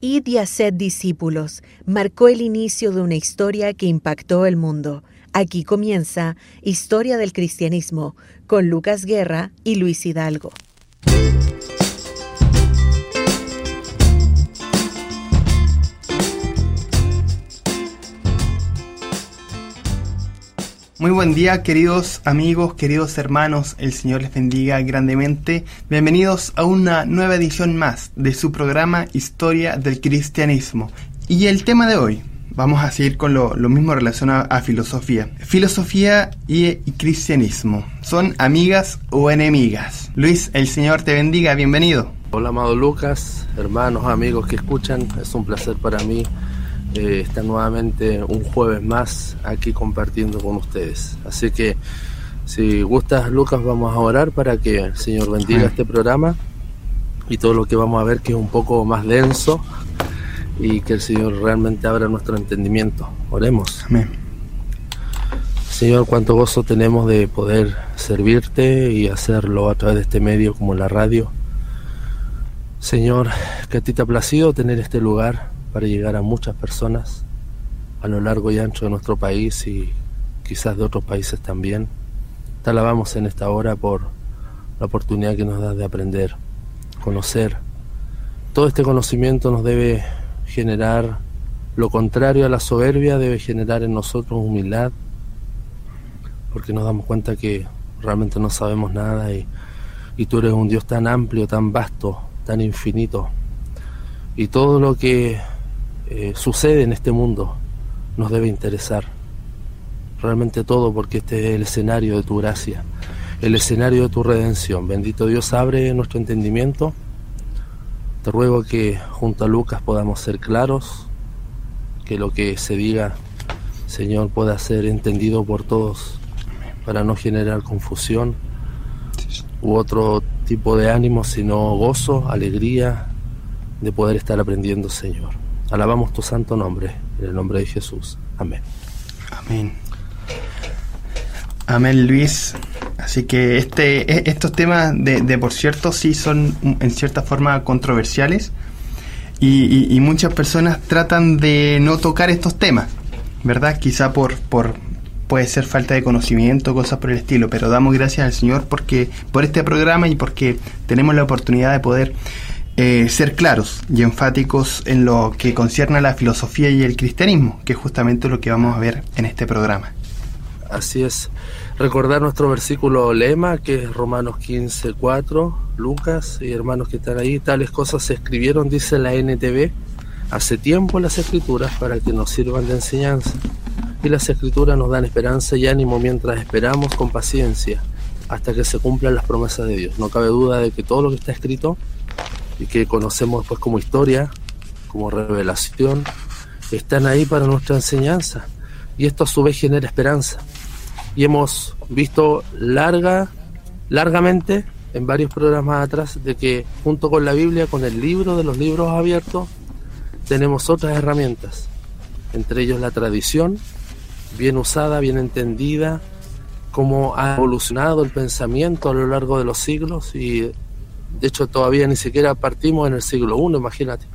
Id y haced discípulos marcó el inicio de una historia que impactó el mundo. Aquí comienza Historia del Cristianismo con Lucas Guerra y Luis Hidalgo. Muy buen día queridos amigos, queridos hermanos, el Señor les bendiga grandemente. Bienvenidos a una nueva edición más de su programa Historia del Cristianismo. Y el tema de hoy, vamos a seguir con lo, mismo relacionado a filosofía. Filosofía y, cristianismo, ¿son amigas o enemigas? Luis, el Señor te bendiga, bienvenido. Hola amado Lucas, hermanos, amigos que escuchan, es un placer para mí eh, está nuevamente un jueves más aquí compartiendo con ustedes. Así que si gustas, Lucas, vamos a orar para que el Señor bendiga este programa y todo lo que vamos a ver que es un poco más denso y que el Señor realmente abra nuestro entendimiento. Oremos. Amén. Señor, cuánto gozo tenemos de poder servirte y hacerlo a través de este medio como la radio. Señor, que a ti te ha placido tener este lugar para llegar a muchas personas a lo largo y ancho de nuestro país y quizás de otros países también. Te alabamos en esta hora por la oportunidad que nos das de aprender, conocer. Todo este conocimiento nos debe generar lo contrario a la soberbia, debe generar en nosotros humildad, porque nos damos cuenta que realmente no sabemos nada y, y tú eres un Dios tan amplio, tan vasto, tan infinito. Y todo lo que eh, sucede en este mundo nos debe interesar. Realmente todo porque este es el escenario de tu gracia, el escenario de tu redención. Bendito Dios, abre nuestro entendimiento. Te ruego que junto a Lucas podamos ser claros, que lo que se diga, Señor, pueda ser entendido por todos para no generar confusión u otro tipo de ánimo, sino gozo, alegría de poder estar aprendiendo, Señor. Alabamos tu santo nombre, en el nombre de Jesús. Amén. Amén. Amén, Luis. Así que este, e, estos temas, de, por cierto, sí son en cierta forma controversiales y, muchas personas tratan de no tocar estos temas, ¿verdad? Quizá por, por puede ser falta de conocimiento, cosas por el estilo, pero damos gracias al Señor porque por este programa y porque tenemos la oportunidad de poder eh, ser claros y enfáticos en lo que concierne a la filosofía y el cristianismo, que es justamente lo que vamos a ver en este programa. Así es. Recordar nuestro versículo lema, que es Romanos 15, 4, Lucas y hermanos que están ahí, tales cosas se escribieron, dice la NTV, hace tiempo las escrituras para que nos sirvan de enseñanza. Y las escrituras nos dan esperanza y ánimo mientras esperamos con paciencia hasta que se cumplan las promesas de Dios. No cabe duda de que todo lo que está escrito y que conocemos pues como historia, como revelación, están ahí para nuestra enseñanza. Y esto a su vez genera esperanza. Y hemos visto larga, largamente en varios programas atrás de que junto con la Biblia, con el libro de los libros abiertos, tenemos otras herramientas, entre ellos la tradición, bien usada, bien entendida, cómo ha evolucionado el pensamiento a lo largo de los siglos y de hecho, todavía ni siquiera partimos en el siglo I, imagínate.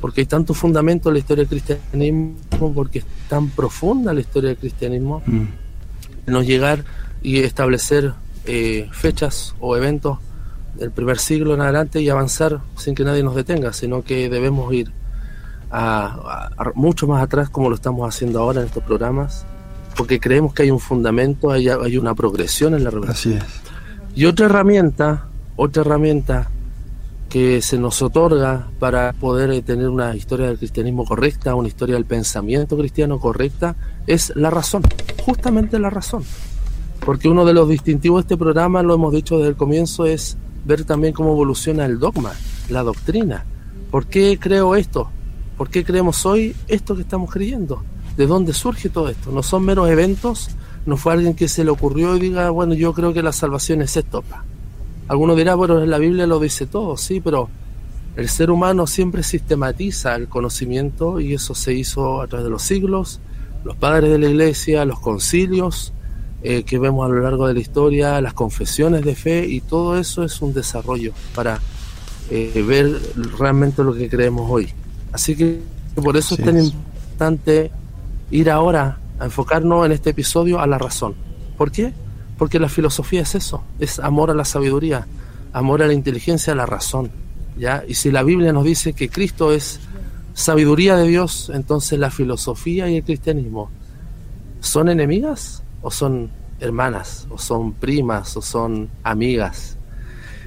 Porque hay tanto fundamento en la historia del cristianismo, porque es tan profunda la historia del cristianismo, mm. no llegar y establecer eh, fechas o eventos del primer siglo en adelante y avanzar sin que nadie nos detenga, sino que debemos ir a, mucho más atrás como lo estamos haciendo ahora en estos programas, porque creemos que hay un fundamento, hay, hay una progresión en la revelación. Así es. Y otra herramienta otra herramienta que se nos otorga para poder tener una historia del cristianismo correcta, una historia del pensamiento cristiano correcta, es la razón, justamente la razón. Porque uno de los distintivos de este programa, lo hemos dicho desde el comienzo, es ver también cómo evoluciona el dogma, la doctrina. ¿Por qué creo esto? ¿Por qué creemos hoy esto que estamos creyendo? ¿De dónde surge todo esto? No son meros eventos, no fue alguien que se le ocurrió y diga, bueno, yo creo que la salvación es esto. Alguno dirá, bueno, la Biblia lo dice todo, sí, pero el ser humano siempre sistematiza el conocimiento y eso se hizo a través de los siglos, los padres de la iglesia, los concilios eh, que vemos a lo largo de la historia, las confesiones de fe y todo eso es un desarrollo para eh, ver realmente lo que creemos hoy. Así que por eso es tan importante ir ahora a enfocarnos en este episodio a la razón. ¿Por qué? Porque la filosofía es eso, es amor a la sabiduría, amor a la inteligencia, a la razón. ¿ya? Y si la Biblia nos dice que Cristo es sabiduría de Dios, entonces la filosofía y el cristianismo son enemigas o son hermanas, o son primas, o son amigas.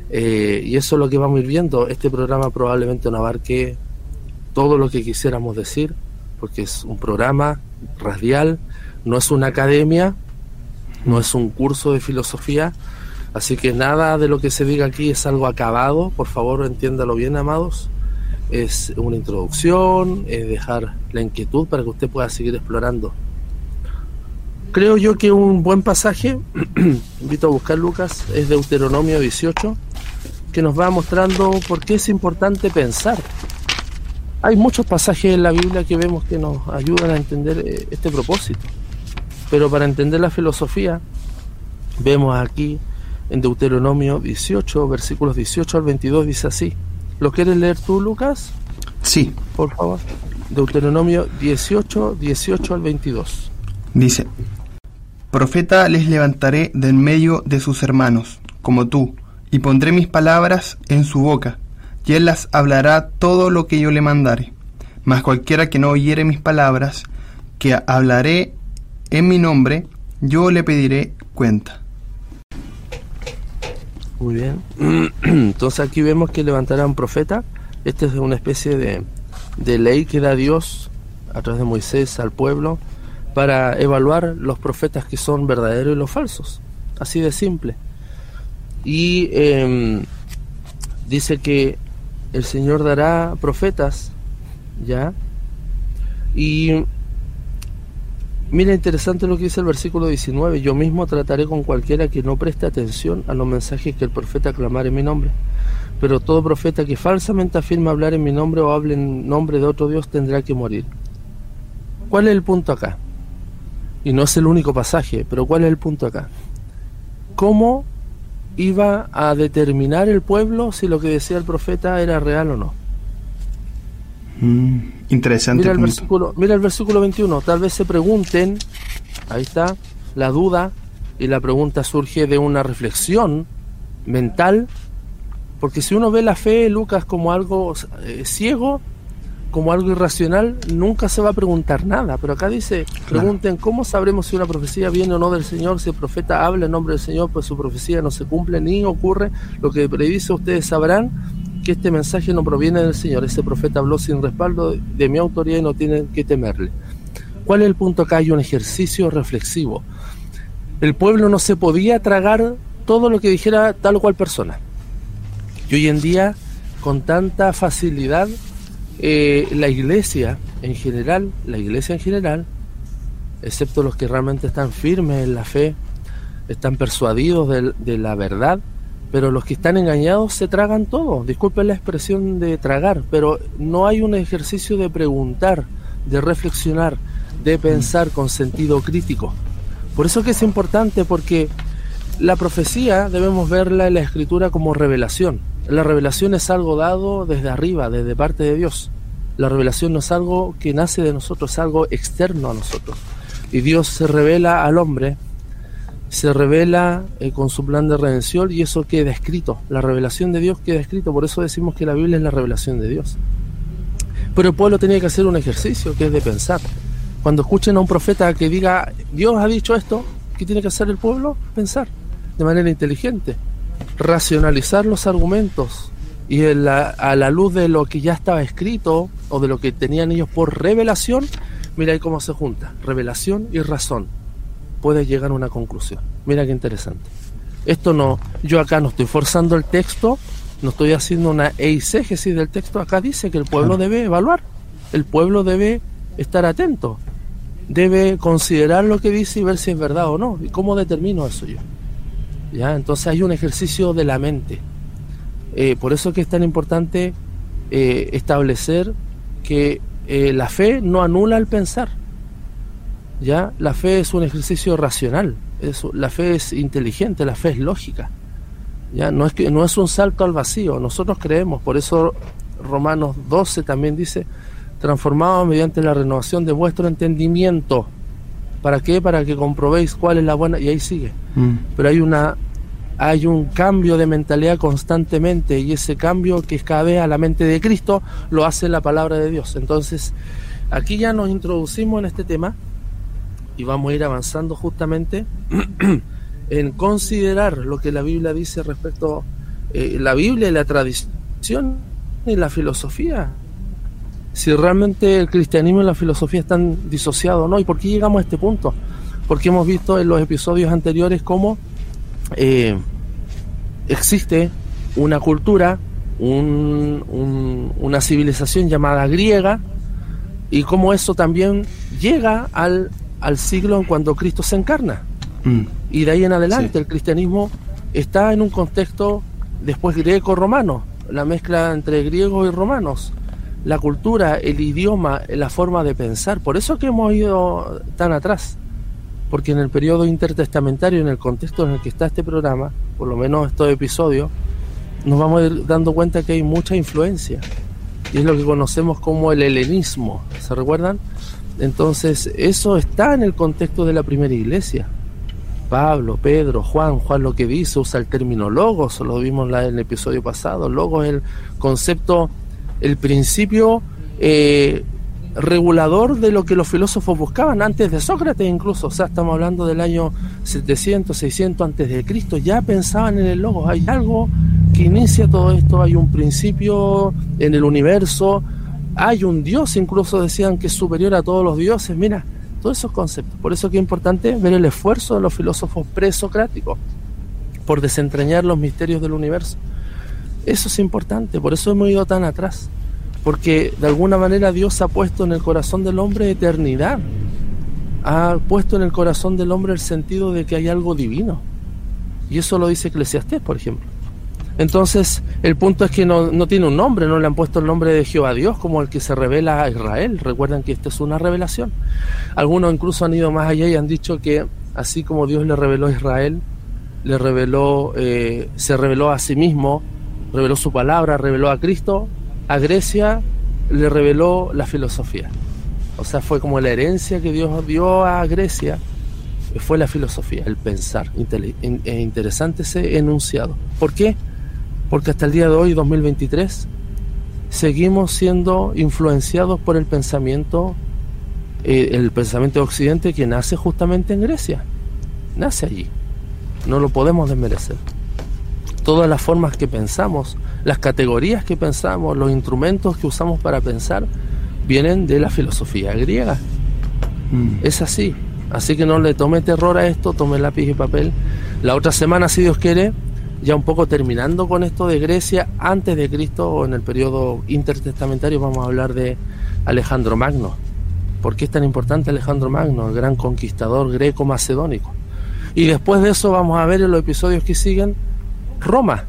Eh, y eso es lo que vamos a ir viendo. Este programa probablemente no abarque todo lo que quisiéramos decir, porque es un programa radial, no es una academia, no es un curso de filosofía, así que nada de lo que se diga aquí es algo acabado, por favor entiéndalo bien, amados. Es una introducción, es dejar la inquietud para que usted pueda seguir explorando. Creo yo que un buen pasaje, invito a buscar Lucas, es Deuteronomio 18, que nos va mostrando por qué es importante pensar. Hay muchos pasajes en la Biblia que vemos que nos ayudan a entender eh, este propósito. Pero para entender la filosofía, vemos aquí en Deuteronomio 18, versículos 18 al 22, dice así. ¿Lo quieres leer tú, Lucas? Sí. Por favor. Deuteronomio 18, 18 al 22. Dice, Profeta les levantaré del medio de sus hermanos, como tú, y pondré mis palabras en su boca, y él las hablará todo lo que yo le mandare. Mas cualquiera que no oyere mis palabras, que hablaré en mi nombre, yo le pediré cuenta. Muy bien. Entonces aquí vemos que levantará un profeta. Esta es una especie de, de ley que da Dios a través de Moisés al pueblo para evaluar los profetas que son verdaderos y los falsos. Así de simple. Y em, dice que el Señor dará profetas, ¿ya? Y mira, interesante lo que dice el versículo 19, yo mismo trataré con cualquiera que no preste atención a los mensajes que el profeta clamar en mi nombre. Pero todo profeta que falsamente afirma hablar en mi nombre o hable en nombre de otro Dios tendrá que morir. ¿Cuál es el punto acá? Y no es el único pasaje, pero ¿cuál es el punto acá? ¿Cómo iba a determinar el pueblo si lo que decía el profeta era real o no. Mm, interesante. Mira el, versículo, mira el versículo 21. Tal vez se pregunten, ahí está, la duda, y la pregunta surge de una reflexión mental, porque si uno ve la fe, Lucas, como algo eh, ciego, como algo irracional, nunca se va a preguntar nada. Pero acá dice, pregunten, ¿cómo sabremos si una profecía viene o no del Señor? Si el profeta habla en nombre del Señor, pues su profecía no se cumple ni ocurre. Lo que predice ustedes sabrán que este mensaje no proviene del Señor. Ese profeta habló sin respaldo de mi autoridad y no tienen que temerle. ¿Cuál es el punto acá? Hay un ejercicio reflexivo. El pueblo no se podía tragar todo lo que dijera tal o cual persona. Y hoy en día, con tanta facilidad, eh, la iglesia en general, la iglesia en general, excepto los que realmente están firmes en la fe, están persuadidos de, la verdad, pero los que están engañados se tragan todo. Disculpen la expresión de tragar, pero no hay un ejercicio de preguntar, de reflexionar, de pensar con sentido crítico. Por eso que es importante porque la profecía debemos verla en la escritura como revelación. La revelación es algo dado desde arriba, desde parte de Dios. La revelación no es algo que nace de nosotros, es algo externo a nosotros. Y Dios se revela al hombre, se revela eh, con su plan de redención y eso queda escrito. La revelación de Dios queda escrito, por eso decimos que la Biblia es la revelación de Dios. Pero el pueblo tenía que hacer un ejercicio que es de pensar. Cuando escuchen a un profeta que diga, Dios ha dicho esto, ¿qué tiene que hacer el pueblo? Pensar de manera inteligente racionalizar los argumentos y a la luz de lo que ya estaba escrito o de lo que tenían ellos por revelación, mira ahí cómo se junta, revelación y razón. Puede llegar a una conclusión. Mira qué interesante. Esto no, yo acá no estoy forzando el texto, no estoy haciendo una eisegesis del texto, acá dice que el pueblo debe evaluar, el pueblo debe estar atento, debe considerar lo que dice y ver si es verdad o no. ¿Y cómo determino eso yo? ¿ya? Entonces hay un ejercicio de la mente. Eh, por eso es que es tan importante eh, establecer que eh, la fe no anula el pensar. ¿Ya? La fe es un ejercicio racional, la fe es inteligente, la fe es lógica. ¿ya? No, es que, no es un salto al vacío, nosotros creemos, por eso Romanos 12 también dice, transformados mediante la renovación de vuestro entendimiento. ¿Para qué? Para que comprobéis cuál es la buena. Y ahí sigue. Mm. Pero hay una hay un cambio de mentalidad constantemente y ese cambio que es cada vez a la mente de Cristo lo hace la palabra de Dios. Entonces, aquí ya nos introducimos en este tema y vamos a ir avanzando justamente en considerar lo que la Biblia dice respecto eh, la Biblia y la tradición y la filosofía. Si realmente el cristianismo y la filosofía están disociados o no. ¿Y por qué llegamos a este punto? Porque hemos visto en los episodios anteriores cómo eh, existe una cultura, una civilización llamada griega, y cómo eso también llega al, al siglo en cuando Cristo se encarna. Mm. Y de ahí en adelante el cristianismo está en un contexto después greco-romano, la mezcla entre griegos y romanos, la cultura, el idioma, la forma de pensar. Por eso que hemos ido tan atrás porque en el periodo intertestamentario, en el contexto en el que está este programa, por lo menos estos episodios, nos vamos a ir dando cuenta que hay mucha influencia. Y es lo que conocemos como el helenismo, ¿se recuerdan? Entonces, eso está en el contexto de la primera iglesia. Pablo, Pedro, Juan, Juan lo que dice, usa el término logos, lo vimos en el episodio pasado. Logos es el concepto, el principio eh, regulador de lo que los filósofos buscaban antes de Sócrates incluso, o sea, estamos hablando del año 700, 600 antes de Cristo, ya pensaban en el logos, hay algo que inicia todo esto, hay un principio en el universo, hay un Dios, incluso decían que es superior a todos los dioses, mira, todos esos conceptos, por eso que es importante ver el esfuerzo de los filósofos presocráticos por desentrañar los misterios del universo. Eso es importante, por eso hemos ido tan atrás porque de alguna manera Dios ha puesto en el corazón del hombre eternidad, ha puesto en el corazón del hombre el sentido de que hay algo divino. Y eso lo dice Eclesiastés, por ejemplo. Entonces, el punto es que no, tiene un nombre, no le han puesto el nombre de Jehová Dios como el que se revela a Israel. Recuerden que esta es una revelación. Algunos incluso han ido más allá y han dicho que así como Dios le reveló a Israel, le reveló, eh, se reveló a sí mismo, reveló su palabra, reveló a Cristo, a Grecia le reveló la filosofía. O sea, fue como la herencia que Dios dio a Grecia, fue la filosofía, el pensar. Es interesante ese enunciado. ¿Por qué? Porque hasta el día de hoy, 2023, seguimos siendo influenciados por el pensamiento, eh, el pensamiento de Occidente que nace justamente en Grecia. Nace allí. No lo podemos desmerecer todas las formas que pensamos, las categorías que pensamos, los instrumentos que usamos para pensar, vienen de la filosofía griega. Mm. Es así. Así que no le tome terror a esto, tome lápiz y papel. La otra semana, si Dios quiere, ya un poco terminando con esto de Grecia, antes de Cristo o en el periodo intertestamentario, vamos a hablar de Alejandro Magno. ¿Por qué es tan importante Alejandro Magno, el gran conquistador greco-macedónico? Y después de eso vamos a ver en los episodios que siguen Roma,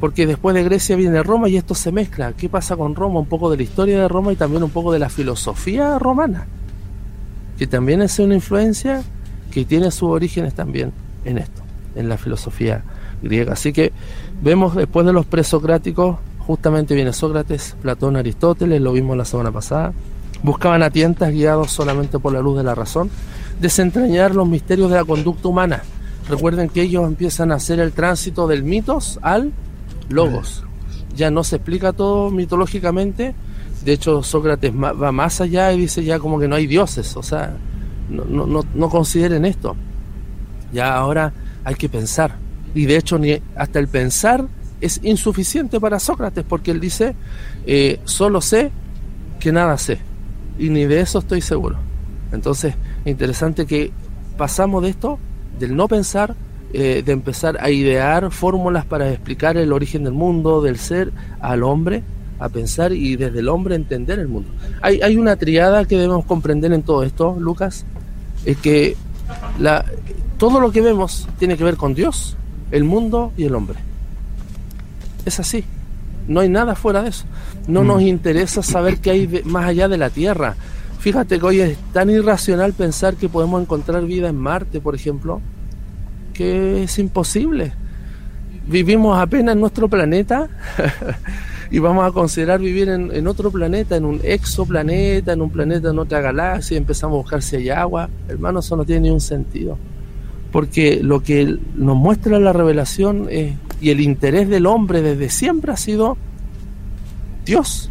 porque después de Grecia viene Roma y esto se mezcla. ¿Qué pasa con Roma? Un poco de la historia de Roma y también un poco de la filosofía romana, que también es una influencia que tiene sus orígenes también en esto, en la filosofía Así que vemos después de los presocráticos, justamente viene Sócrates, Platón, Aristóteles, lo vimos la semana pasada, buscaban a tientas guiados solamente por la luz de la razón, desentrañar los misterios de la conducta humana Recuerden que ellos empiezan a hacer el tránsito del mitos al logos. Ya no se explica todo mitológicamente. De hecho, Sócrates va más allá y dice ya como que no hay dioses. O sea, no, no, no consideren esto. Ya ahora hay que pensar. Y de hecho, ni hasta el pensar es insuficiente para Sócrates porque él dice, eh, solo sé que nada sé. Y ni de eso estoy seguro. Entonces, interesante que pasamos de esto del no pensar, eh, de empezar a idear fórmulas para explicar el origen del mundo, del ser, al hombre, a pensar y desde el hombre entender el mundo. Hay, hay una triada que debemos comprender en todo esto, Lucas, es que la, todo lo que vemos tiene que ver con Dios, el mundo y el hombre. Es así. No hay nada fuera de eso. No nos mm. interesa saber qué hay más allá de la Tierra. Fíjate que hoy es tan irracional pensar que podemos encontrar vida en Marte, por ejemplo, que es imposible. Vivimos apenas en nuestro planeta y vamos a considerar vivir en, otro planeta, en un exoplaneta, en un planeta en otra galaxia, y empezamos a buscar si hay agua. Hermano, eso no tiene ni un sentido. Porque lo que nos muestra la revelación y el interés del hombre desde siempre ha sido Dios.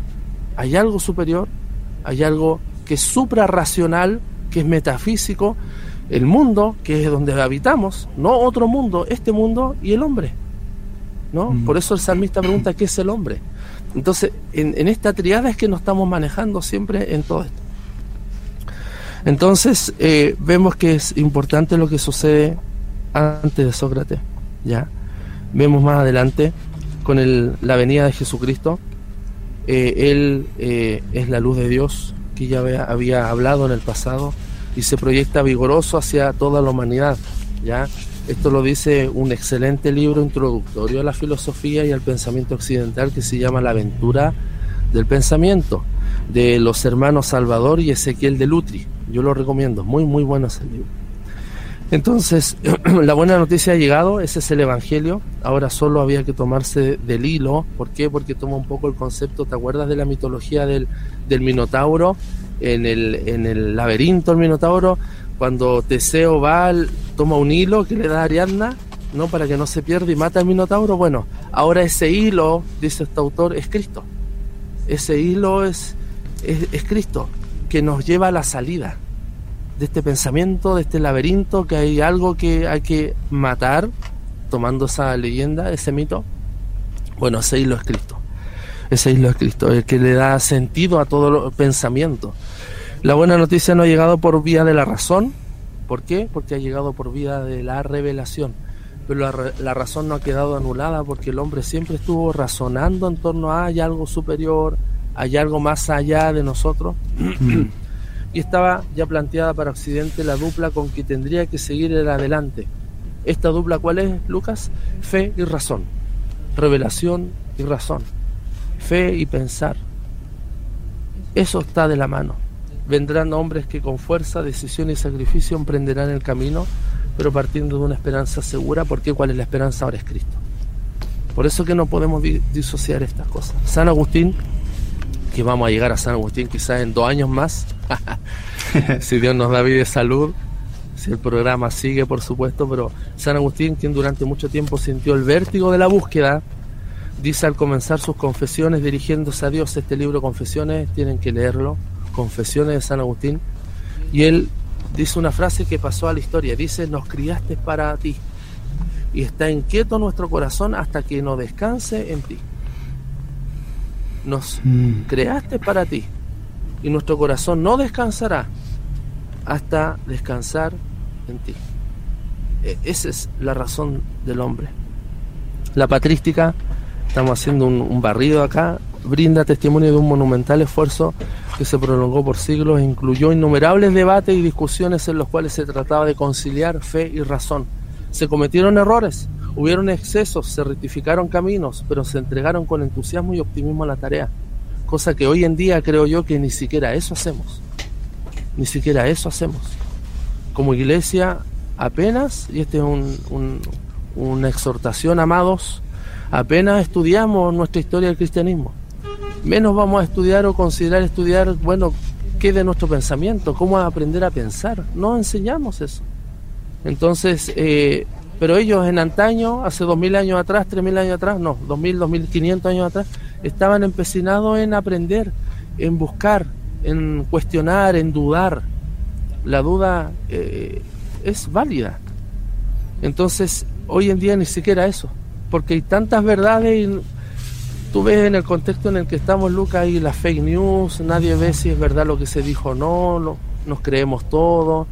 Hay algo superior, hay algo que es suprarracional, que es metafísico, el mundo, que es donde habitamos, no otro mundo, este mundo y el hombre. ¿no? Mm. Por eso el salmista pregunta qué es el hombre. Entonces, en, esta triada es que nos estamos manejando siempre en todo esto. Entonces, eh, vemos que es importante lo que sucede antes de Sócrates. ¿ya? Vemos más adelante con el, la venida de Jesucristo. Eh, él eh, es la luz de Dios que ya había, había hablado en el pasado y se proyecta vigoroso hacia toda la humanidad. ¿ya? Esto lo dice un excelente libro introductorio a la filosofía y al pensamiento occidental que se llama La aventura del pensamiento, de los hermanos Salvador y Ezequiel de Lutri. Yo lo recomiendo, muy, muy bueno ese libro. Entonces, la buena noticia ha llegado, ese es el Evangelio. Ahora solo había que tomarse del hilo. ¿Por qué? Porque toma un poco el concepto, ¿te acuerdas de la mitología del, del Minotauro? En el, en el laberinto, el Minotauro cuando Teseo va, toma un hilo que le da a Ariadna, ¿no? Para que no se pierda y mata al Minotauro. Bueno, ahora ese hilo, dice este autor, es Cristo. Ese hilo es, es, Cristo, que nos lleva a la salida de este pensamiento, de este laberinto, que hay algo que hay que matar, tomando esa leyenda, ese mito. Bueno, ese hilo es Cristo. Ese hilo es Cristo, el que le da sentido a todo el pensamiento. La buena noticia no ha llegado por vía de la razón. ¿Por qué? Porque ha llegado por vía de la revelación. Pero la, razón no ha quedado anulada porque el hombre siempre estuvo razonando en torno a algo superior, hay algo más allá de nosotros. Mm. y estaba ya planteada para Occidente la dupla con que tendría que seguir el adelante. ¿Esta dupla cuál es, Lucas? Fe y razón. Revelación y razón. Fe y pensar. Eso está de la mano. Vendrán hombres que con fuerza, decisión y sacrificio emprenderán el camino, pero partiendo de una esperanza segura, porque ¿cuál es la esperanza? Ahora es Cristo. Por eso que no podemos disociar estas cosas. San Agustín, que vamos a llegar a San Agustín quizás en dos años más, si Dios nos da vida y salud, si el programa sigue, por supuesto, pero San Agustín, quien durante mucho tiempo sintió el vértigo de la búsqueda, dice al comenzar sus confesiones dirigiéndose a Dios, este libro Confesiones, tienen que leerlo, Confesiones de San Agustín, y él dice una frase que pasó a la historia, dice, nos criaste para ti, y está inquieto nuestro corazón hasta que no descanse en ti. Nos mm. creaste para ti, y nuestro corazón no descansará hasta descansar en ti. E, esa es la razón del hombre. La patrística, estamos haciendo un barrido acá, brinda testimonio de un monumental esfuerzo que se prolongó por siglos e incluyó innumerables debates y discusiones en los cuales se trataba de conciliar fe y razón. Se cometieron errores, hubieron excesos, se rectificaron caminos, pero se entregaron con entusiasmo y optimismo a la tarea, cosa que hoy en día creo yo que ni siquiera eso hacemos, ni siquiera eso hacemos. Como iglesia apenas, y esta es una exhortación, amados, apenas estudiamos nuestra historia del cristianismo menos vamos a estudiar o considerar estudiar, bueno, qué de nuestro pensamiento, cómo aprender a pensar. No enseñamos eso. Entonces, eh, pero ellos en antaño, hace dos mil años atrás, tres mil años atrás, no, dos mil, dos mil quinientos años atrás, estaban empecinados en aprender, en buscar, en cuestionar, en dudar. La duda eh, es válida. Entonces, hoy en día ni siquiera eso, porque hay tantas verdades y tú ves en el contexto en el que estamos, Lucas, y las fake news, nadie ve si es verdad lo que se dijo o no, nos creemos todo.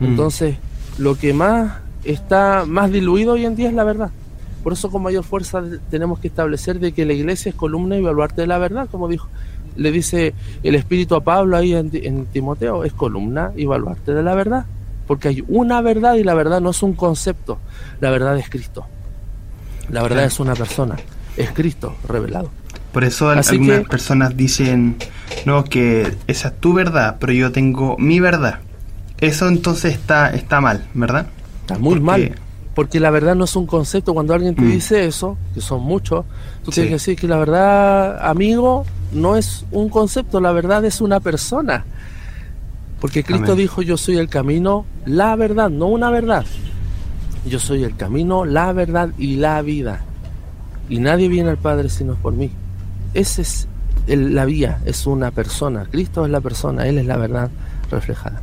Mm. Entonces, lo que más está más diluido hoy en día es la verdad. Por eso con mayor fuerza tenemos que establecer de que la iglesia es columna y baluarte de la verdad, como dijo, le dice el Espíritu a Pablo ahí en, en Timoteo, es columna y baluarte de la verdad. Porque hay una verdad y la verdad no es un concepto, la verdad es Cristo. La verdad es una persona es Cristo revelado. Por eso algunas personas dicen, no, que esa es tu verdad, pero yo tengo mi verdad. Eso entonces está, está mal, ¿verdad? Muy mal. Porque la verdad no es un concepto. Cuando alguien te Mm. dice eso, que son muchos, tú Sí. tienes que decir que la verdad, amigo, no es un concepto, la verdad es una persona. Porque Cristo Amén. dijo, yo soy el camino, la verdad, no una verdad. Yo soy el camino, la verdad y la vida. Y nadie viene al Padre si no es por mí. Esa es el- la vía, es una persona. Cristo es la persona, Él es la verdad reflejada.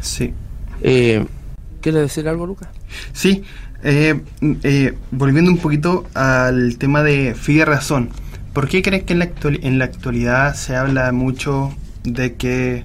Sí. Eh, ¿Quieres decir algo, Lucas? Sí, eh, eh, volviendo un poquito al tema de y razón, ¿por qué crees que en la, actual- en la actualidad se habla mucho de que,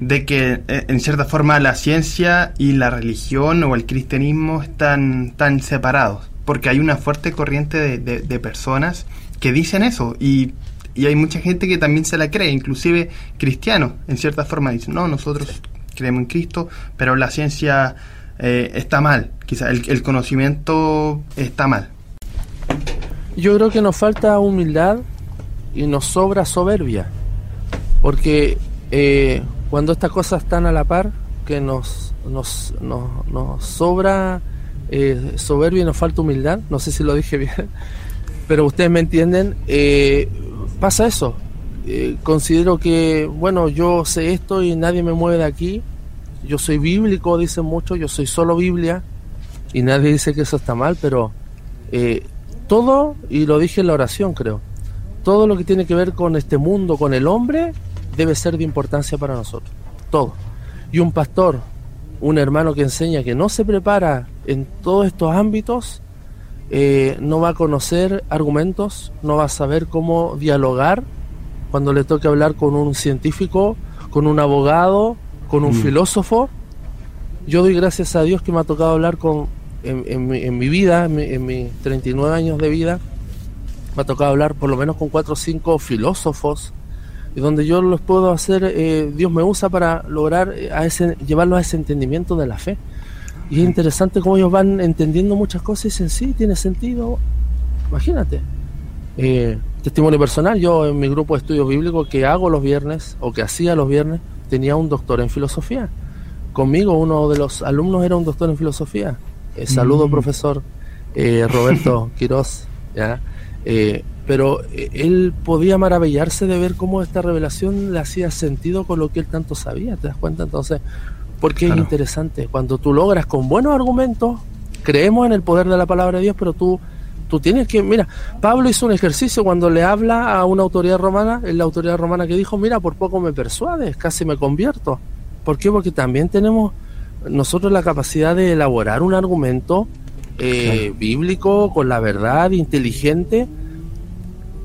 de que eh, en cierta forma la ciencia y la religión o el cristianismo están tan separados? Porque hay una fuerte corriente de, de- de personas que dicen eso y, y hay mucha gente que también se la cree, inclusive cristianos, en cierta forma dicen, no, nosotros creemos en Cristo, pero la ciencia eh, está mal, quizá el, conocimiento está mal. Yo creo que nos falta humildad y nos sobra soberbia. Porque eh, cuando estas cosas están a la par, que nos, nos, nos, nos sobra eh, soberbia y nos falta humildad, no sé si lo dije bien, pero ustedes me entienden, pasa eso. Considero que, bueno, yo sé esto y nadie me mueve de aquí. Yo soy bíblico, dicen muchos, yo soy solo Biblia. Y nadie dice que eso está mal, pero eh, todo, y lo dije en la oración creo, todo lo que tiene que ver con este mundo, con el hombre, debe ser de importancia para nosotros. Todo. Y un pastor, un hermano que enseña que no se prepara en todos estos ámbitos, eh, no va a conocer argumentos, no va a saber cómo dialogar cuando le toque hablar con un científico, con un abogado, con un Mm. filósofo. Yo doy gracias a Dios que me ha tocado hablar con, en, en mi, en mi vida, en, mi- en mis 39 años de vida, me ha tocado hablar por lo menos con cuatro o cinco filósofos, y donde yo los puedo hacer, eh, Dios me usa para lograr eh, a ese, llevarlos a ese entendimiento de la fe. Y es interesante cómo ellos van entendiendo muchas cosas y dicen, sí, tiene sentido. Imagínate. Eh, testimonio personal, yo en mi grupo de estudios bíblicos que hago los viernes o que hacía los viernes, tenía un doctor en filosofía. Conmigo uno de los alumnos era un doctor en filosofía. Eh, saludo, Mm. profesor eh, Roberto Quiroz. ¿ya? Eh, pero él podía maravillarse de ver cómo esta revelación le hacía sentido con lo que él tanto sabía, ¿te das cuenta? Entonces, porque Claro. es interesante, cuando tú logras con buenos argumentos, creemos en el poder de la palabra de Dios, pero tú, tú tienes que, mira, Pablo hizo un ejercicio cuando le habla a una autoridad romana, es la autoridad romana que dijo, mira, por poco me persuades, casi me convierto. ¿Por qué? Porque también tenemos nosotros la capacidad de elaborar un argumento eh, Claro. bíblico con la verdad, inteligente,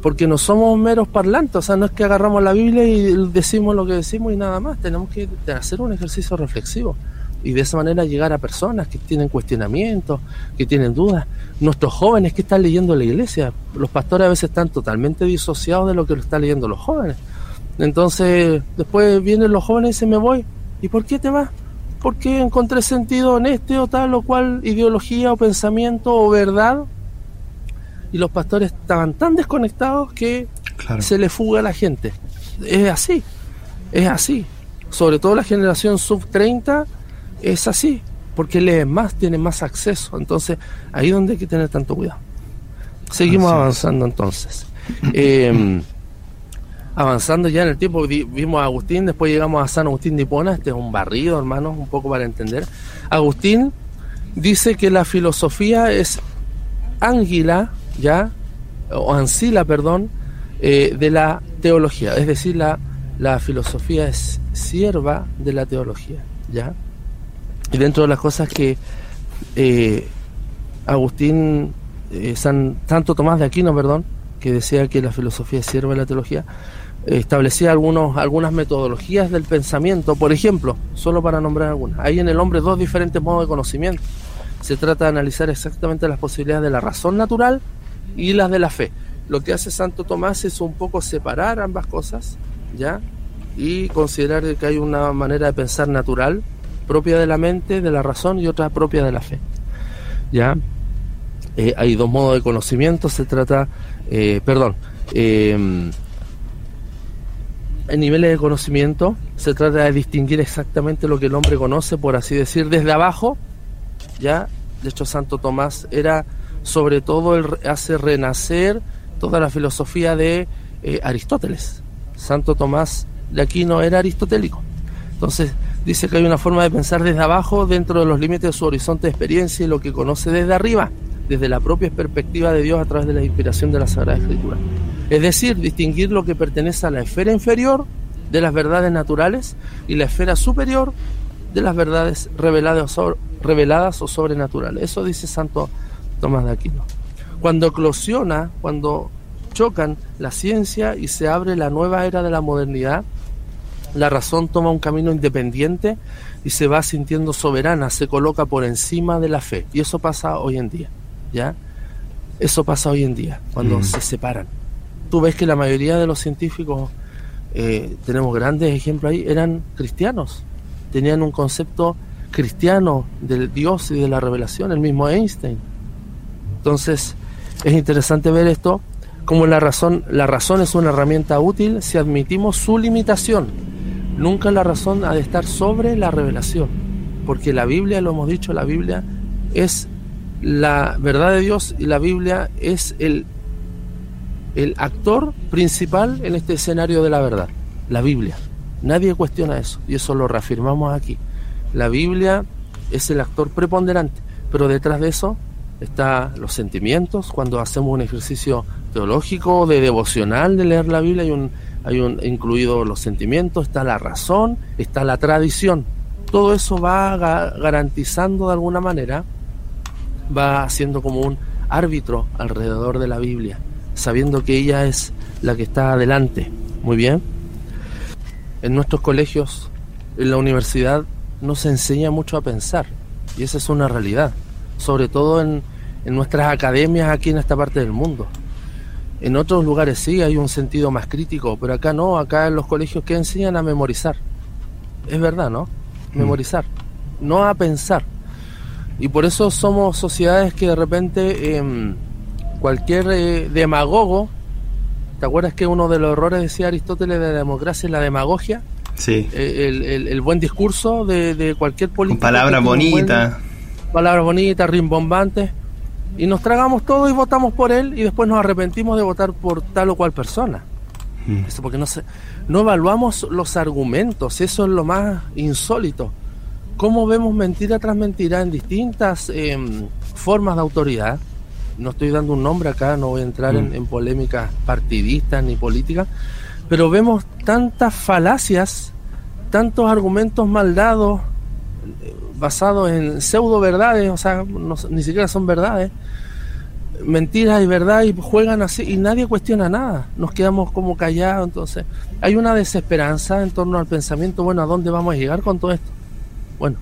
porque no somos meros parlantes, o sea, no es que agarramos la Biblia y decimos lo que decimos y nada más, tenemos que hacer un ejercicio reflexivo y de esa manera llegar a personas que tienen cuestionamientos, que tienen dudas, nuestros jóvenes que están leyendo la iglesia, los pastores a veces están totalmente disociados de lo que lo están leyendo los jóvenes. Entonces, después vienen los jóvenes y dicen, me voy, ¿y por qué te vas? Porque encontré sentido en este o tal o cual ideología o pensamiento o verdad y los pastores estaban tan desconectados que Claro. se le fuga a la gente. Es así, es así. Sobre todo la generación sub 30 es así, porque leen más, tienen más acceso. Entonces, ahí es donde hay que tener tanto cuidado. Seguimos Así es. avanzando entonces. Eh, avanzando ya en el tiempo, vimos a Agustín, después llegamos a San Agustín de Hipona, este es un barrido, hermanos, un poco para entender. Agustín dice que la filosofía es ánguila, ya, o ancila, perdón, eh, de la teología, es decir, la, la filosofía es sierva de la teología, ya. Y dentro de las cosas que eh, Agustín, eh, San, Santo Tomás de Aquino, perdón, que decía que la filosofía sierva de la teología, establecía algunos, algunas metodologías del pensamiento, por ejemplo, solo para nombrar algunas. Hay en el hombre dos diferentes modos de conocimiento. Se trata de analizar exactamente las posibilidades de la razón natural y las de la fe. Lo que hace Santo Tomás es un poco separar ambas cosas, ¿ya? Y considerar que hay una manera de pensar natural, propia de la mente, de la razón, y otra propia de la fe, ¿ya? Eh, hay dos modos de conocimiento, se trata, eh, perdón, eh, en niveles de conocimiento se trata de distinguir exactamente lo que el hombre conoce, por así decir, desde abajo, ya de hecho Santo Tomás era sobre todo el, hace renacer toda la filosofía de eh, Aristóteles. Santo Tomás de Aquino era aristotélico. Entonces dice que hay una forma de pensar desde abajo dentro de los límites de su horizonte de experiencia y lo que conoce desde arriba, desde la propia perspectiva de Dios a través de la inspiración de la Sagrada Escritura. Es decir, distinguir lo que pertenece a la esfera inferior de las verdades naturales y la esfera superior de las verdades reveladas o, sobrenaturales. Eso dice Santo Tomás de Aquino. Cuando eclosiona, cuando chocan la ciencia y se abre la nueva era de la modernidad, la razón toma un camino independiente y se va sintiendo soberana, se coloca por encima de la fe. Y eso pasa hoy en día, ¿ya? Eso pasa hoy en día, cuando mm. se separan. Tú ves que la mayoría de los científicos, eh, tenemos grandes ejemplos ahí, eran cristianos, tenían un concepto cristiano del Dios y de la revelación, el mismo Einstein. Entonces, es interesante ver esto como la razón, la razón es una herramienta útil si admitimos su limitación. Nunca la razón ha de estar sobre la revelación, porque la Biblia, lo hemos dicho, la Biblia es la verdad de Dios y la Biblia es el, el actor principal en este escenario de la verdad, la Biblia. Nadie cuestiona eso y eso lo reafirmamos aquí. La Biblia es el actor preponderante, pero detrás de eso están los sentimientos. Cuando hacemos un ejercicio teológico, de devocional de leer la Biblia, hay un, hay un incluido los sentimientos, está la razón, está la tradición. Todo eso va garantizando de alguna manera, va siendo como un árbitro alrededor de la Biblia, sabiendo que ella es la que está adelante. Muy bien. En nuestros colegios, en la universidad, no se enseña mucho a pensar. Y esa es una realidad. Sobre todo en, en nuestras academias aquí en esta parte del mundo. En otros lugares sí hay un sentido más crítico, pero acá no, acá en los colegios que enseñan a memorizar. Es verdad, ¿no? Mm. Memorizar, no a pensar. Y por eso somos sociedades que de repente em, cualquier eh, demagogo, ¿te acuerdas que uno de los errores decía Aristóteles de la democracia es la demagogia? Sí. Eh, el, buen discurso de, cualquier político. Palabras bonitas. Palabras bonitas, rimbombantes. Y nos tragamos todo y votamos por él y después nos arrepentimos de votar por tal o cual persona. Mm. Eso porque no, se, no evaluamos los argumentos, eso es lo más insólito. ¿Cómo vemos mentira tras mentira en distintas em, formas de autoridad? No estoy dando un nombre acá, no voy a entrar en, mm. en polémicas partidistas ni políticas, pero vemos tantas falacias, tantos argumentos mal dados, basados en pseudo verdades, o sea, ni siquiera son verdades, mentiras y verdad y juegan así y nadie cuestiona nada, nos quedamos como callados, entonces hay una desesperanza en torno al pensamiento, bueno, ¿a dónde vamos a llegar con todo esto? Bueno,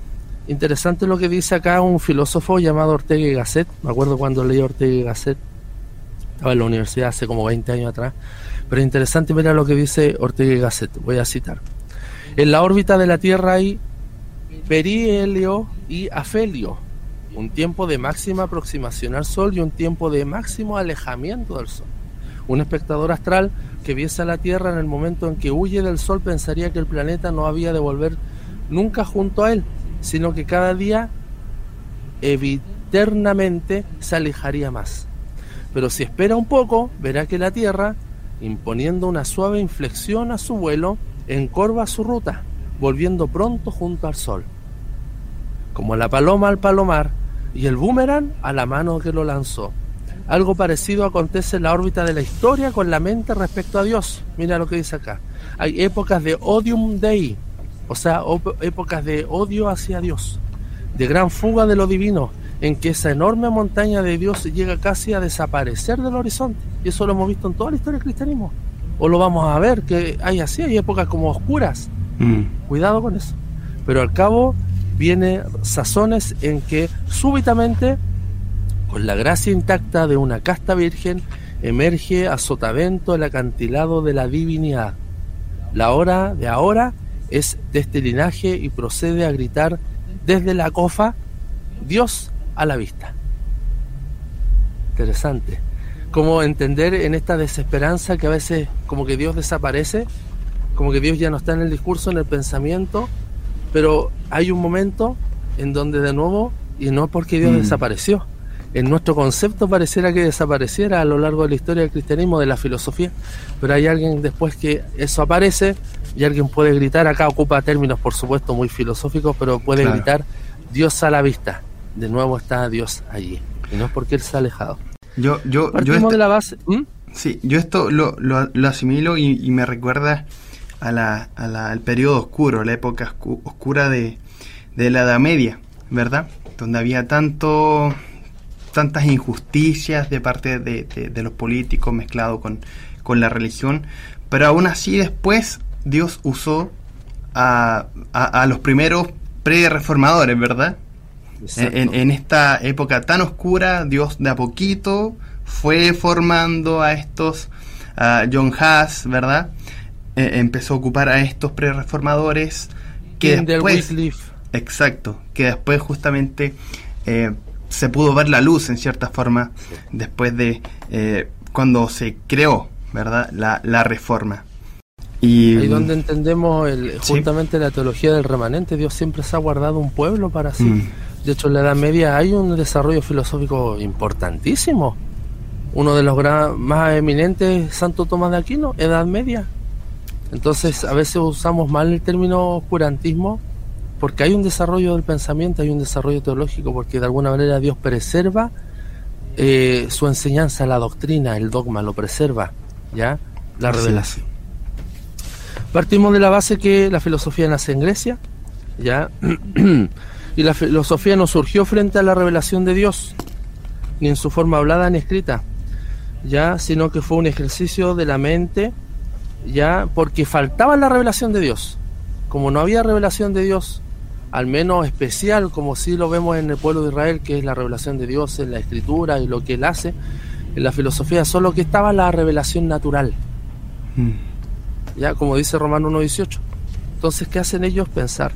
interesante lo que dice acá un filósofo llamado Ortega y Gasset, me acuerdo cuando leí Ortega y Gasset, estaba en la universidad hace como 20 años atrás, pero interesante ver lo que dice Ortega y Gasset, voy a citar. En la órbita de la Tierra hay perihelio y afelio, un tiempo de máxima aproximación al Sol y un tiempo de máximo alejamiento del Sol. Un espectador astral que viese a la Tierra en el momento en que huye del Sol pensaría que el planeta no había de volver nunca junto a él, sino que cada día eviternamente se alejaría más. Pero si espera un poco, verá que la Tierra, imponiendo una suave inflexión a su vuelo, encorva su ruta, volviendo pronto junto al Sol como la paloma al palomar y el boomerang a la mano que lo lanzó. Algo parecido acontece en la órbita de la historia con la mente respecto a Dios. Mira lo que dice acá. Hay épocas de odium dei, o sea, épocas de odio hacia Dios, de gran fuga de lo divino, en que esa enorme montaña de Dios llega casi a desaparecer del horizonte. Y eso lo hemos visto en toda la historia del cristianismo. O lo vamos a ver, que hay así, hay épocas como oscuras. Mm. Cuidado con eso. Pero al cabo viene sazones en que súbitamente, con la gracia intacta de una casta virgen, emerge a sotavento el acantilado de la divinidad. La hora de ahora es de este linaje y procede a gritar desde la cofa, Dios a la vista. Interesante. Como entender en esta desesperanza que a veces como que Dios desaparece, como que Dios ya no está en el discurso, en el pensamiento, pero hay un momento en donde de nuevo y no porque Dios Mm. desapareció. En nuestro concepto pareciera que desapareciera a lo largo de la historia del cristianismo, de la filosofía, pero hay alguien después que eso aparece y alguien puede gritar, acá ocupa términos por supuesto muy filosóficos, pero puede Claro. gritar Dios a la vista. De nuevo está Dios allí. Y no es porque Él se ha alejado. Yo, yo, yo Partimos este- de la base. ¿Mm? Sí, yo esto lo, lo, lo asimilo y, y me recuerda a la, a la- al periodo oscuro, la época oscu- oscura de, de la Edad Media, ¿verdad? Donde había tanto tantas injusticias de parte de, de- de los políticos mezclado con, con la religión, pero aún así después Dios usó a, a- a los primeros pre-reformadores, ¿verdad? En, en- en esta época tan oscura, Dios de a poquito fue formando a estos, a John Haas, ¿verdad? Eh, empezó a ocupar a estos pre-reformadores que después, exacto, que después justamente eh, se pudo ver la luz en cierta forma después de eh, cuando se creó, ¿verdad? La, la reforma. Y Ahí donde entendemos el, Sí. justamente la teología del remanente, Dios siempre se ha guardado un pueblo para sí. Mm. De hecho, en la Edad Media hay un desarrollo filosófico importantísimo. Uno de los gran- más eminentes, Santo Tomás de Aquino, Edad Media. Entonces, a veces usamos mal el término oscurantismo porque hay un desarrollo del pensamiento, hay un desarrollo teológico, porque de alguna manera Dios preserva eh, su enseñanza, la doctrina, el dogma, lo preserva, ¿ya? La revelación. Partimos de la base que la filosofía nace en Grecia, ¿ya? y la filosofía no surgió frente a la revelación de Dios, ni en su forma hablada ni escrita, ya, sino que fue un ejercicio de la mente, ya, porque faltaba la revelación de Dios. Como no había revelación de Dios, al menos especial, como sí lo vemos en el pueblo de Israel, que es la revelación de Dios en la escritura y lo que él hace, en la filosofía solo que estaba la revelación natural, Mm. ya como dice Romano 1.18. Entonces, ¿qué hacen ellos? Pensar.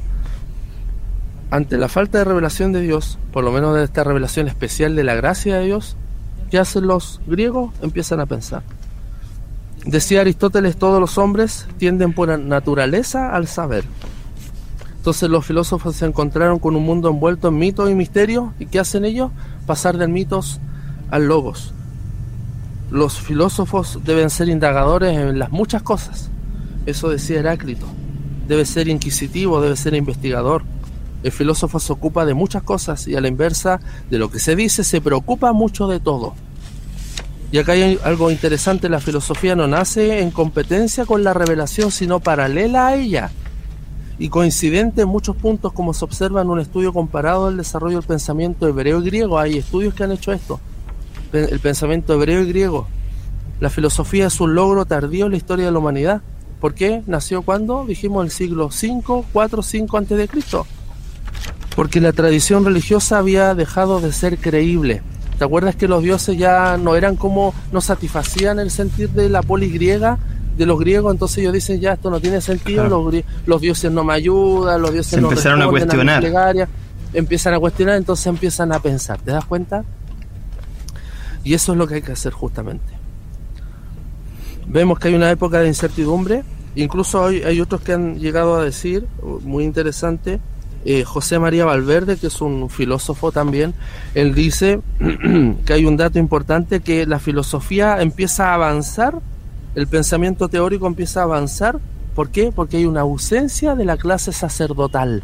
Ante la falta de revelación de Dios, por lo menos de esta revelación especial de la gracia de Dios, ¿qué hacen los griegos? Empiezan a pensar. Decía Aristóteles, todos los hombres tienden por naturaleza al saber. Entonces los filósofos se encontraron con un mundo envuelto en mitos y misterios. ¿Y qué hacen ellos? Pasar del mitos al logos. Los filósofos deben ser indagadores en las muchas cosas. Eso decía Heráclito. Debe ser inquisitivo, debe ser investigador. El filósofo se ocupa de muchas cosas y a la inversa de lo que se dice se preocupa mucho de todo. Y acá hay algo interesante, la filosofía no nace en competencia con la revelación, sino paralela a ella. Y coincidente en muchos puntos, como se observa en un estudio comparado del desarrollo del pensamiento hebreo y griego. Hay estudios que han hecho esto. El pensamiento hebreo y griego. La filosofía es un logro tardío en la historia de la humanidad. ¿Por qué? ¿Nació cuando? Dijimos el siglo 5, 4, 5 antes de Cristo. Porque la tradición religiosa había dejado de ser creíble. ¿Te acuerdas que los dioses ya no eran como, no satisfacían el sentir de la polis griega, de los griegos? Entonces ellos dicen, ya esto no tiene sentido, Claro. los, los dioses no me ayudan, los dioses Se no empezaron a cuestionar. plegarias". Empiezan a cuestionar, entonces empiezan a pensar. ¿Te das cuenta? Y eso es lo que hay que hacer justamente. Vemos que hay una época de incertidumbre, incluso hay, hay otros que han llegado a decir, muy interesante, eh, José María Valverde, que es un filósofo también, él dice que hay un dato importante, que la filosofía empieza a avanzar, el pensamiento teórico empieza a avanzar, ¿por qué? Porque hay una ausencia de la clase sacerdotal,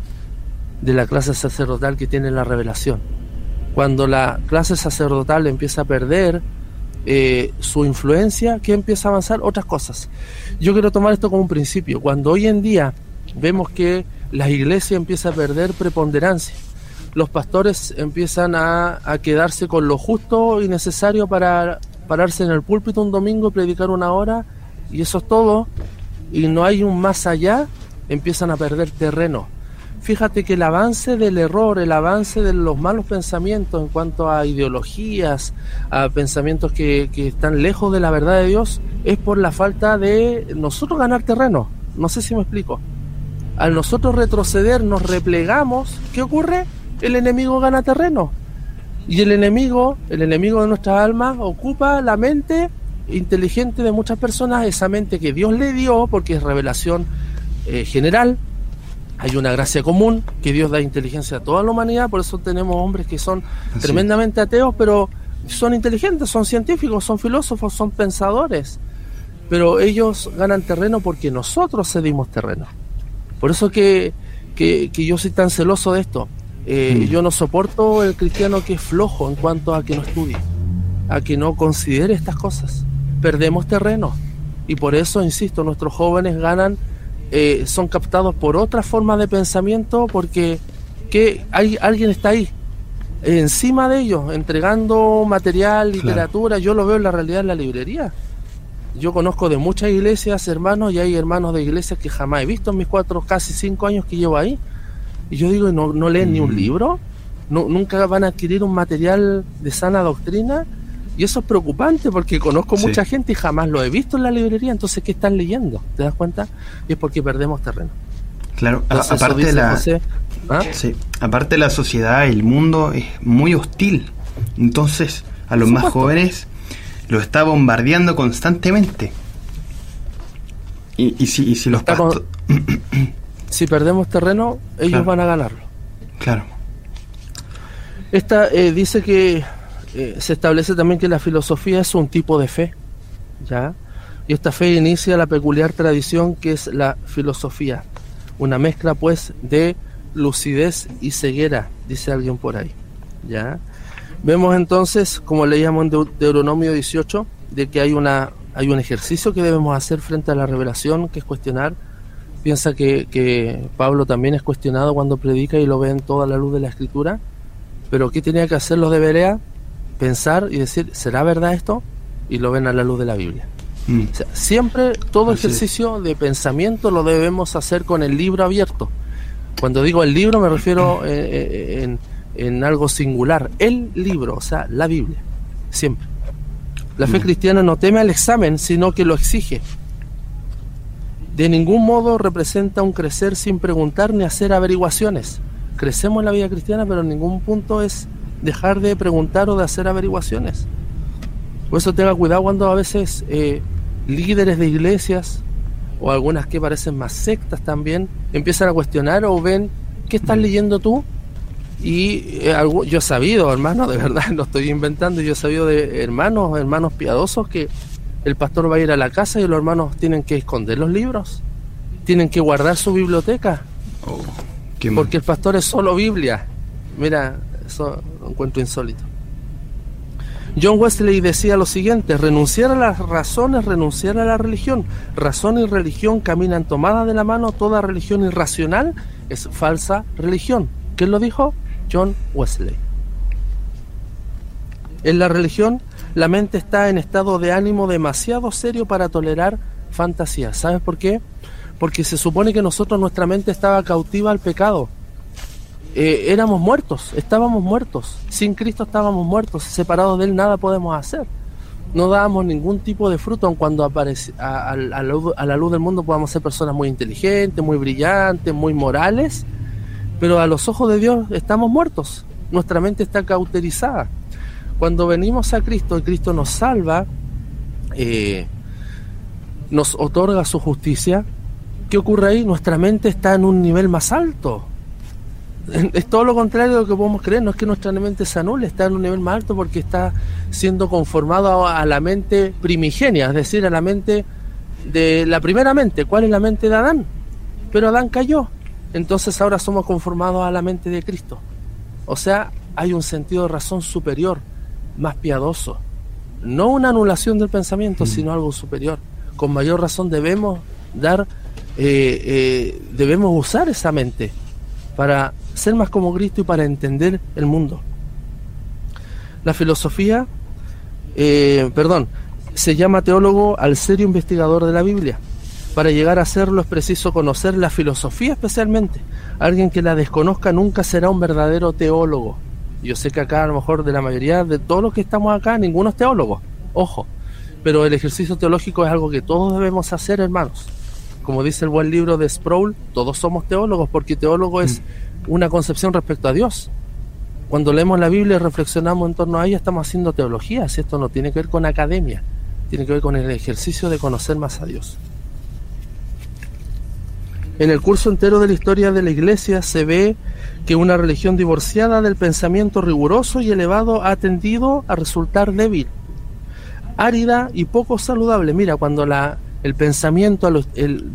de la clase sacerdotal que tiene la revelación. Cuando la clase sacerdotal empieza a perder eh, su influencia, ¿qué empieza a avanzar? Otras cosas. Yo quiero tomar esto como un principio. Cuando hoy en día vemos que la iglesia empieza a perder preponderancia, los pastores empiezan a, quedarse con lo justo y necesario para pararse en el púlpito un domingo y predicar una hora, y eso es todo, y no hay un más allá, empiezan a perder terreno. Fíjate que el avance del error, el avance de los malos pensamientos en cuanto a ideologías, a pensamientos que están lejos de la verdad de Dios, es por la falta de nosotros ganar terreno. No sé si me explico. Al nosotros retroceder, nos replegamos, ¿qué ocurre? El enemigo gana terreno. Y el enemigo, el enemigo de nuestras almas, ocupa la mente inteligente de muchas personas, esa mente que Dios le dio, porque es revelación eh, general, hay una gracia común, que Dios da inteligencia a toda la humanidad, por eso tenemos hombres que son tremendamente ateos, pero son inteligentes, son científicos, son filósofos, son pensadores. Pero ellos ganan terreno porque nosotros cedimos terreno. Por eso que, que, yo soy tan celoso de esto. Eh, mm. Yo no soporto el cristiano que es flojo en cuanto a que no estudie, a que no considere estas cosas. Perdemos terreno. Y por eso, insisto, nuestros jóvenes ganan eh, son captados por otra forma de pensamiento porque que hay, alguien está ahí, encima de ellos, entregando material, literatura. Yo lo veo en la realidad en la librería. Yo conozco de muchas iglesias, hermanos, y hay hermanos de iglesias que jamás he visto en mis cuatro, casi cinco años que llevo ahí. Y yo digo, ¿no, no leen ni un mm. libro? ¿No, ¿Nunca van a adquirir un material de sana doctrina? Y eso es preocupante porque conozco mucha gente y jamás lo he visto en la librería. Entonces, ¿qué están leyendo? ¿Te das cuenta? Y es porque perdemos terreno. Claro, aparte, de la, ¿ah? sí, aparte la sociedad, el mundo es muy hostil. Entonces, a los más jóvenes lo está bombardeando constantemente. Y, si, si los Si perdemos terreno, ellos van a ganarlo. Claro. Esta eh, dice que eh, se establece también que la filosofía es un tipo de fe, ¿ya? Y esta fe inicia la peculiar tradición que es la filosofía, una mezcla pues de lucidez y ceguera, dice alguien por ahí, ¿ya? Vemos entonces, como leíamos en Deuteronomio 18, de que hay una hay un ejercicio que debemos hacer frente a la revelación, que es cuestionar. Piensa que, que Pablo también es cuestionado cuando predica y lo ve en toda la luz de la escritura. Pero ¿qué tenía que hacer los de Berea? pensar y decir, ¿será verdad esto? Y lo ven a la luz de la Biblia. Mm. siempre todo ejercicio de pensamiento lo debemos hacer con el libro abierto. Cuando digo el libro me refiero eh, eh, en, en, algo singular. El libro, o sea, la Biblia. Siempre. La fe mm. cristiana no teme al examen, sino que lo exige. De ningún modo representa un crecer sin preguntar ni hacer averiguaciones. Crecemos en la vida cristiana, pero en ningún punto es dejar de preguntar o de hacer averiguaciones. Por eso tenga cuidado cuando a veces eh, líderes de iglesias o algunas que parecen más sectas también empiezan a cuestionar o ven qué estás leyendo tú y eh, yo he sabido hermanos de verdad no estoy inventando yo he sabido de hermanos hermanos piadosos que el pastor va a ir a la casa y los hermanos tienen que esconder los libros tienen que guardar su biblioteca oh, porque el pastor es solo Biblia mira eso lo encuentro insólito. John Wesley decía lo siguiente, renunciar a las razones, renunciar a la religión. Razón y religión caminan tomadas de la mano, toda religión irracional es falsa religión. ¿Quién lo dijo? John Wesley. En la religión, la mente está en estado de ánimo demasiado serio para tolerar fantasías. ¿Sabes por qué? Porque se supone que nosotros, nuestra mente estaba cautiva al pecado. Eh, éramos muertos, estábamos muertos. Sin Cristo estábamos muertos, separados de Él nada podemos hacer. No dábamos ningún tipo de fruto, cuando aparece, a, la luz del mundo podamos ser personas muy inteligentes, muy brillantes, muy morales, pero a los ojos de Dios estamos muertos. Nuestra mente está cauterizada. Cuando venimos a Cristo y Cristo nos salva, eh, nos otorga su justicia, ¿qué ocurre ahí? Nuestra mente está en un nivel más alto es todo lo contrario de lo que podemos creer, no es que nuestra mente se anule, está en un nivel más alto porque está siendo conformado a, la mente primigenia, es decir, a la mente de la primera mente. ¿Cuál es la mente de Adán? Pero Adán cayó, entonces ahora somos conformados a la mente de Cristo. O sea, hay un sentido de razón superior, más piadoso. No una anulación del pensamiento, mm. sino algo superior. Con mayor razón debemos dar, eh, eh, debemos usar esa mente para ser más como Cristo y para entender el mundo. La filosofía, eh, perdón, se llama teólogo al serio investigador de la Biblia. Para llegar a serlo es preciso conocer la filosofía especialmente. Alguien que la desconozca nunca será un verdadero teólogo. Yo sé que acá a lo mejor de la mayoría de todos los que estamos acá, ninguno es teólogo. Ojo. Pero el ejercicio teológico es algo que todos debemos hacer, hermanos. Como dice el buen libro de Sproul, todos somos teólogos porque teólogo es... Mm una concepción respecto a Dios. Cuando leemos la Biblia y reflexionamos en torno a ella, estamos haciendo teología, si esto no tiene que ver con academia, tiene que ver con el ejercicio de conocer más a Dios. En el curso entero de la historia de la Iglesia se ve que una religión divorciada del pensamiento riguroso y elevado ha tendido a resultar débil, árida y poco saludable. Mira, cuando la, el pensamiento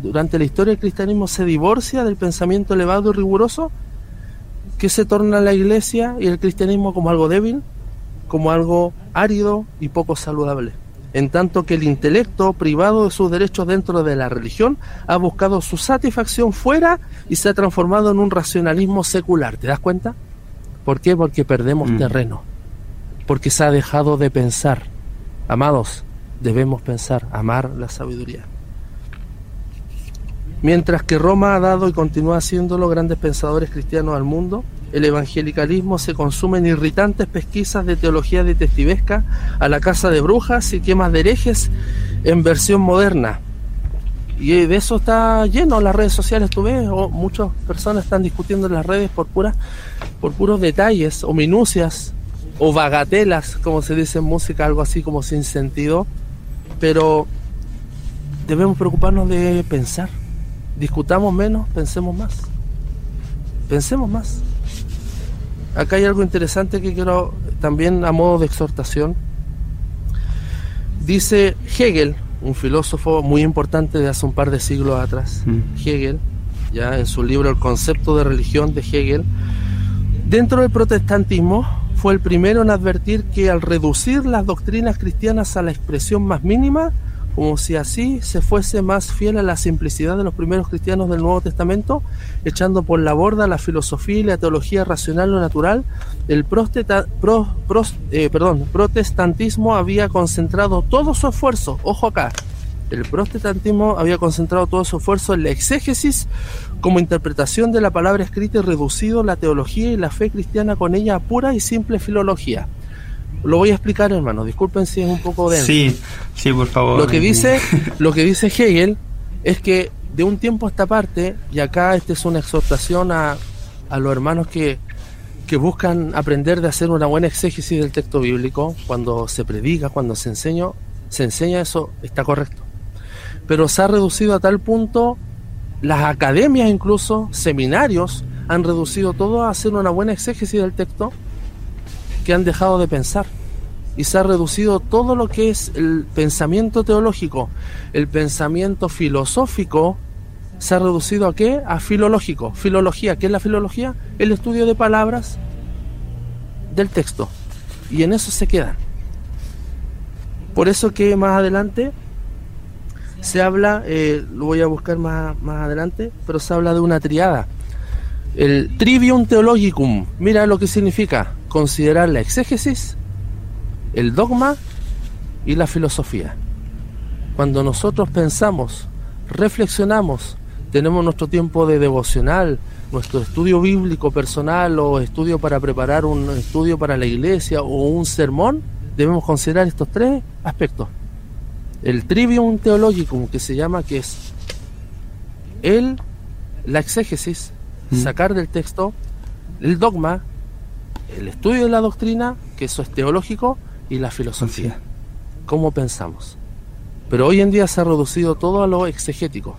durante la historia del cristianismo se divorcia del pensamiento elevado y riguroso, ¿qué se torna la Iglesia y el cristianismo como algo débil? Como algo árido y poco saludable en tanto que el intelecto, privado de sus derechos dentro de la religión, ha buscado su satisfacción fuera y se ha transformado en un racionalismo secular. ¿Te das cuenta? ¿Por qué? Porque perdemos mm. terreno, porque se ha dejado de pensar. Amados, debemos pensar, amar la sabiduría. Mientras que Roma ha dado y continúa haciéndolo grandes pensadores cristianos al mundo, el evangelicalismo se consume en irritantes pesquisas de teología detectivesca a la casa de brujas y quemas de herejes en versión moderna. Y de eso está lleno las redes sociales, tú ves, o muchas personas están discutiendo en las redes por por puros detalles o minucias o bagatelas, como se dice en música, algo así como sin sentido. Pero debemos preocuparnos de pensar. Discutamos menos, pensemos más. Pensemos más acá hay algo interesante que quiero también a modo de exhortación. Dice Hegel, un filósofo muy importante de hace un par de siglos atrás, mm. Hegel, ya en su libro El concepto de religión de Hegel, dentro del protestantismo fue el primero en advertir que al reducir las doctrinas cristianas a la expresión más mínima, como si así se fuese más fiel a la simplicidad de los primeros cristianos del Nuevo Testamento, echando por la borda la filosofía y la teología racional o natural, el eh, protestantismo había concentrado todo su esfuerzo, ojo acá, el protestantismo había concentrado todo su esfuerzo en la exégesis como interpretación de la palabra escrita y reducido la teología y la fe cristiana con ella a pura y simple filología. Lo voy a explicar, hermano. Disculpen si es un poco denso. Sí, sí, por favor. Lo que dice, lo que dice Hegel es que de un tiempo a esta parte, y acá esta es una exhortación a, a los hermanos que, que buscan aprender de hacer una buena exégesis del texto bíblico, cuando se predica, cuando se enseña, se enseña eso, está correcto. Pero se ha reducido a tal punto, las academias incluso, seminarios, han reducido todo a hacer una buena exégesis del texto, que han dejado de pensar y se ha reducido todo lo que es el pensamiento teológico, el pensamiento filosófico, se ha reducido a qué? A filológico. Filología, ¿qué es la filología? El estudio de palabras del texto. Y en eso se quedan. Por eso que más adelante se habla, eh, lo voy a buscar más, más adelante, pero se habla de una triada. El trivium theologicum, mira lo que significa considerar la exégesis, el dogma y la filosofía. Cuando nosotros pensamos, reflexionamos, tenemos nuestro tiempo de devocional, nuestro estudio bíblico personal o estudio para preparar un estudio para la iglesia o un sermón, debemos considerar estos tres aspectos. El trivium theologicum, que se llama, que es el, la exégesis, mm. sacar del texto, el dogma, el estudio de la doctrina, que eso es teológico, y la filosofía. ¿Cómo pensamos? Pero hoy en día se ha reducido todo a lo exegético.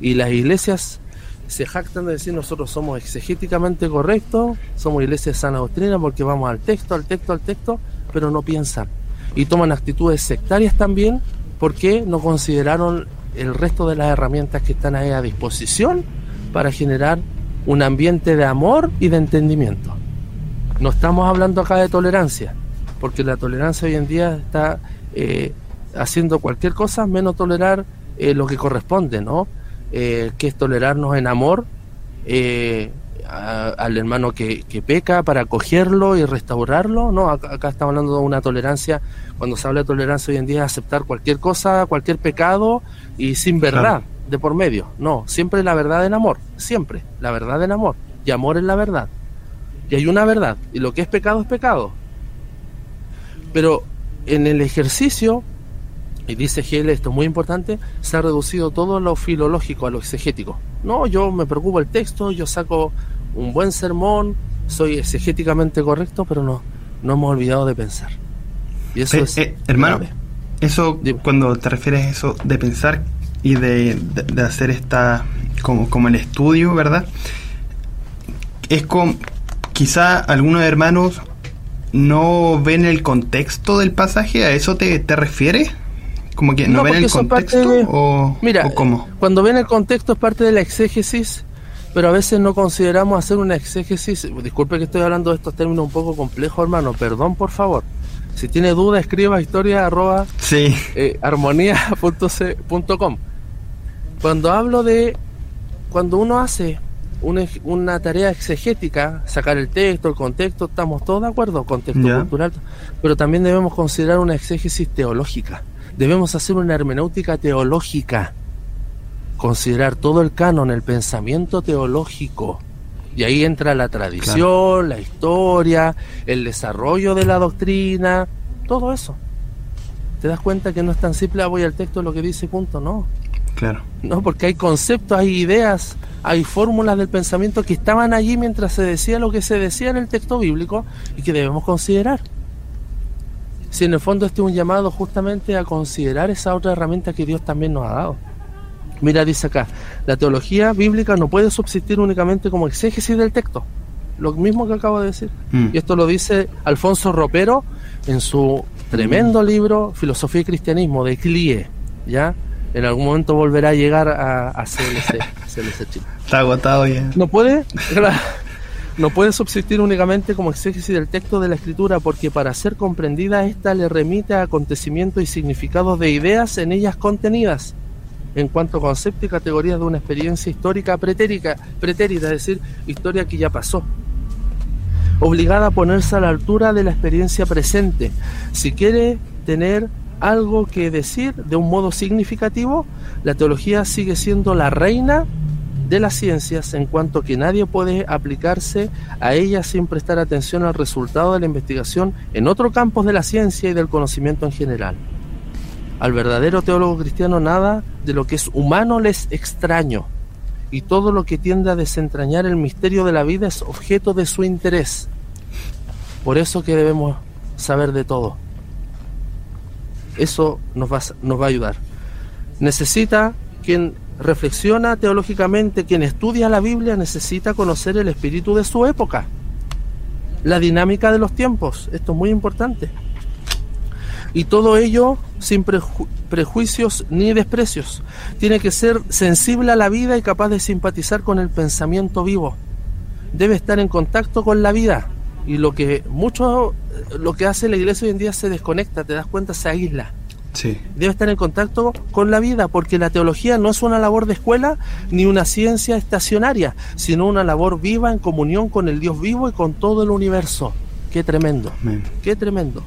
Y las iglesias se jactan de decir nosotros somos exegéticamente correctos, somos iglesias de sana doctrina porque vamos al texto, al texto, al texto, pero no piensan. Y toman actitudes sectarias también porque no consideraron el resto de las herramientas que están ahí a disposición para generar un ambiente de amor y de entendimiento. No estamos hablando acá de tolerancia, porque la tolerancia hoy en día está eh, haciendo cualquier cosa menos tolerar eh, lo que corresponde, ¿no? Eh, que es tolerarnos en amor al hermano que, peca para acogerlo y restaurarlo, ¿no? Acá, estamos hablando de una tolerancia, cuando se habla de tolerancia hoy en día es aceptar cualquier cosa, cualquier pecado y sin verdad de por medio, no, siempre la verdad en amor, siempre, la verdad en amor, y amor en la verdad. Y hay una verdad, y lo que es pecado es pecado. Pero en el ejercicio, y dice Hegel esto es muy importante, se ha reducido todo lo filológico a lo exegético. No, yo me preocupo el texto, yo saco un buen sermón, soy exegéticamente correcto, pero no, no hemos olvidado de pensar. Y eso es eh, hermano, eso cuando te refieres a eso de pensar y de, hacer esta como, como el estudio, ¿verdad? Es como, quizá algunos hermanos no ven el contexto del pasaje, ¿a eso te, te refieres? Como que no, ven el contexto o, Mira, cómo? cuando ven el contexto es parte de la exégesis, pero a veces no consideramos hacer una exégesis. Disculpe que estoy hablando de estos términos un poco complejos, hermano, perdón por favor. Si tiene duda, escriba historia arroba sí. Eh. Cuando hablo de cuando uno hace una, tarea exegética, sacar el texto, el contexto, estamos todos de acuerdo, contexto cultural, pero también debemos considerar una exégesis teológica. Debemos hacer una hermenéutica teológica, considerar todo el canon, el pensamiento teológico. Y ahí entra la tradición, la historia, el desarrollo de la doctrina, todo eso. Te das cuenta que no es tan simple, ah, voy al texto lo que dice, punto, no. Claro. No, porque hay conceptos, hay ideas, hay fórmulas del pensamiento que estaban allí mientras se decía lo que se decía en el texto bíblico y que debemos considerar. Si en el fondo este es un llamado justamente a considerar esa otra herramienta que Dios también nos ha dado. Mira, dice acá, la teología bíblica no puede subsistir únicamente como exégesis del texto. Lo mismo que acabo de decir. Mm. Y esto lo dice Alfonso Ropero en su tremendo libro Filosofía y Cristianismo de Clie, ¿ya? En algún momento volverá a llegar a, a CLC, Está agotado ya. No puede, no puede subsistir únicamente como exégesis del texto de la escritura, porque para ser comprendida esta le remite a acontecimientos y significados de ideas en ellas contenidas en cuanto a concepto y categorías de una experiencia histórica pretérita, pretérita, es decir, historia que ya pasó. Obligada a ponerse a la altura de la experiencia presente. Si quiere tener algo que decir de un modo significativo, la teología sigue siendo la reina de las ciencias en cuanto que nadie puede aplicarse a ella sin prestar atención al resultado de la investigación en otros campos de la ciencia y del conocimiento en general. Al verdadero teólogo cristiano nada de lo que es humano les extraño, y todo lo que tiende a desentrañar el misterio de la vida es objeto de su interés. Por eso que debemos saber de todo. Eso nos va, nos va a ayudar. Necesita quien reflexiona teológicamente, quien estudia la Biblia, necesita conocer el espíritu de su época, la dinámica de los tiempos. Esto es muy importante. Y todo ello sin prejuicios ni desprecios. Tiene que ser sensible a la vida y capaz de simpatizar con el pensamiento vivo. Debe estar en contacto con la vida. Y lo que mucho, lo que hace la iglesia hoy en día se desconecta, te das cuenta, se aísla. Sí. Debe estar en contacto con la vida, porque la teología no es una labor de escuela ni una ciencia estacionaria, sino una labor viva en comunión con el Dios vivo y con todo el universo. Qué tremendo. Qué tremendo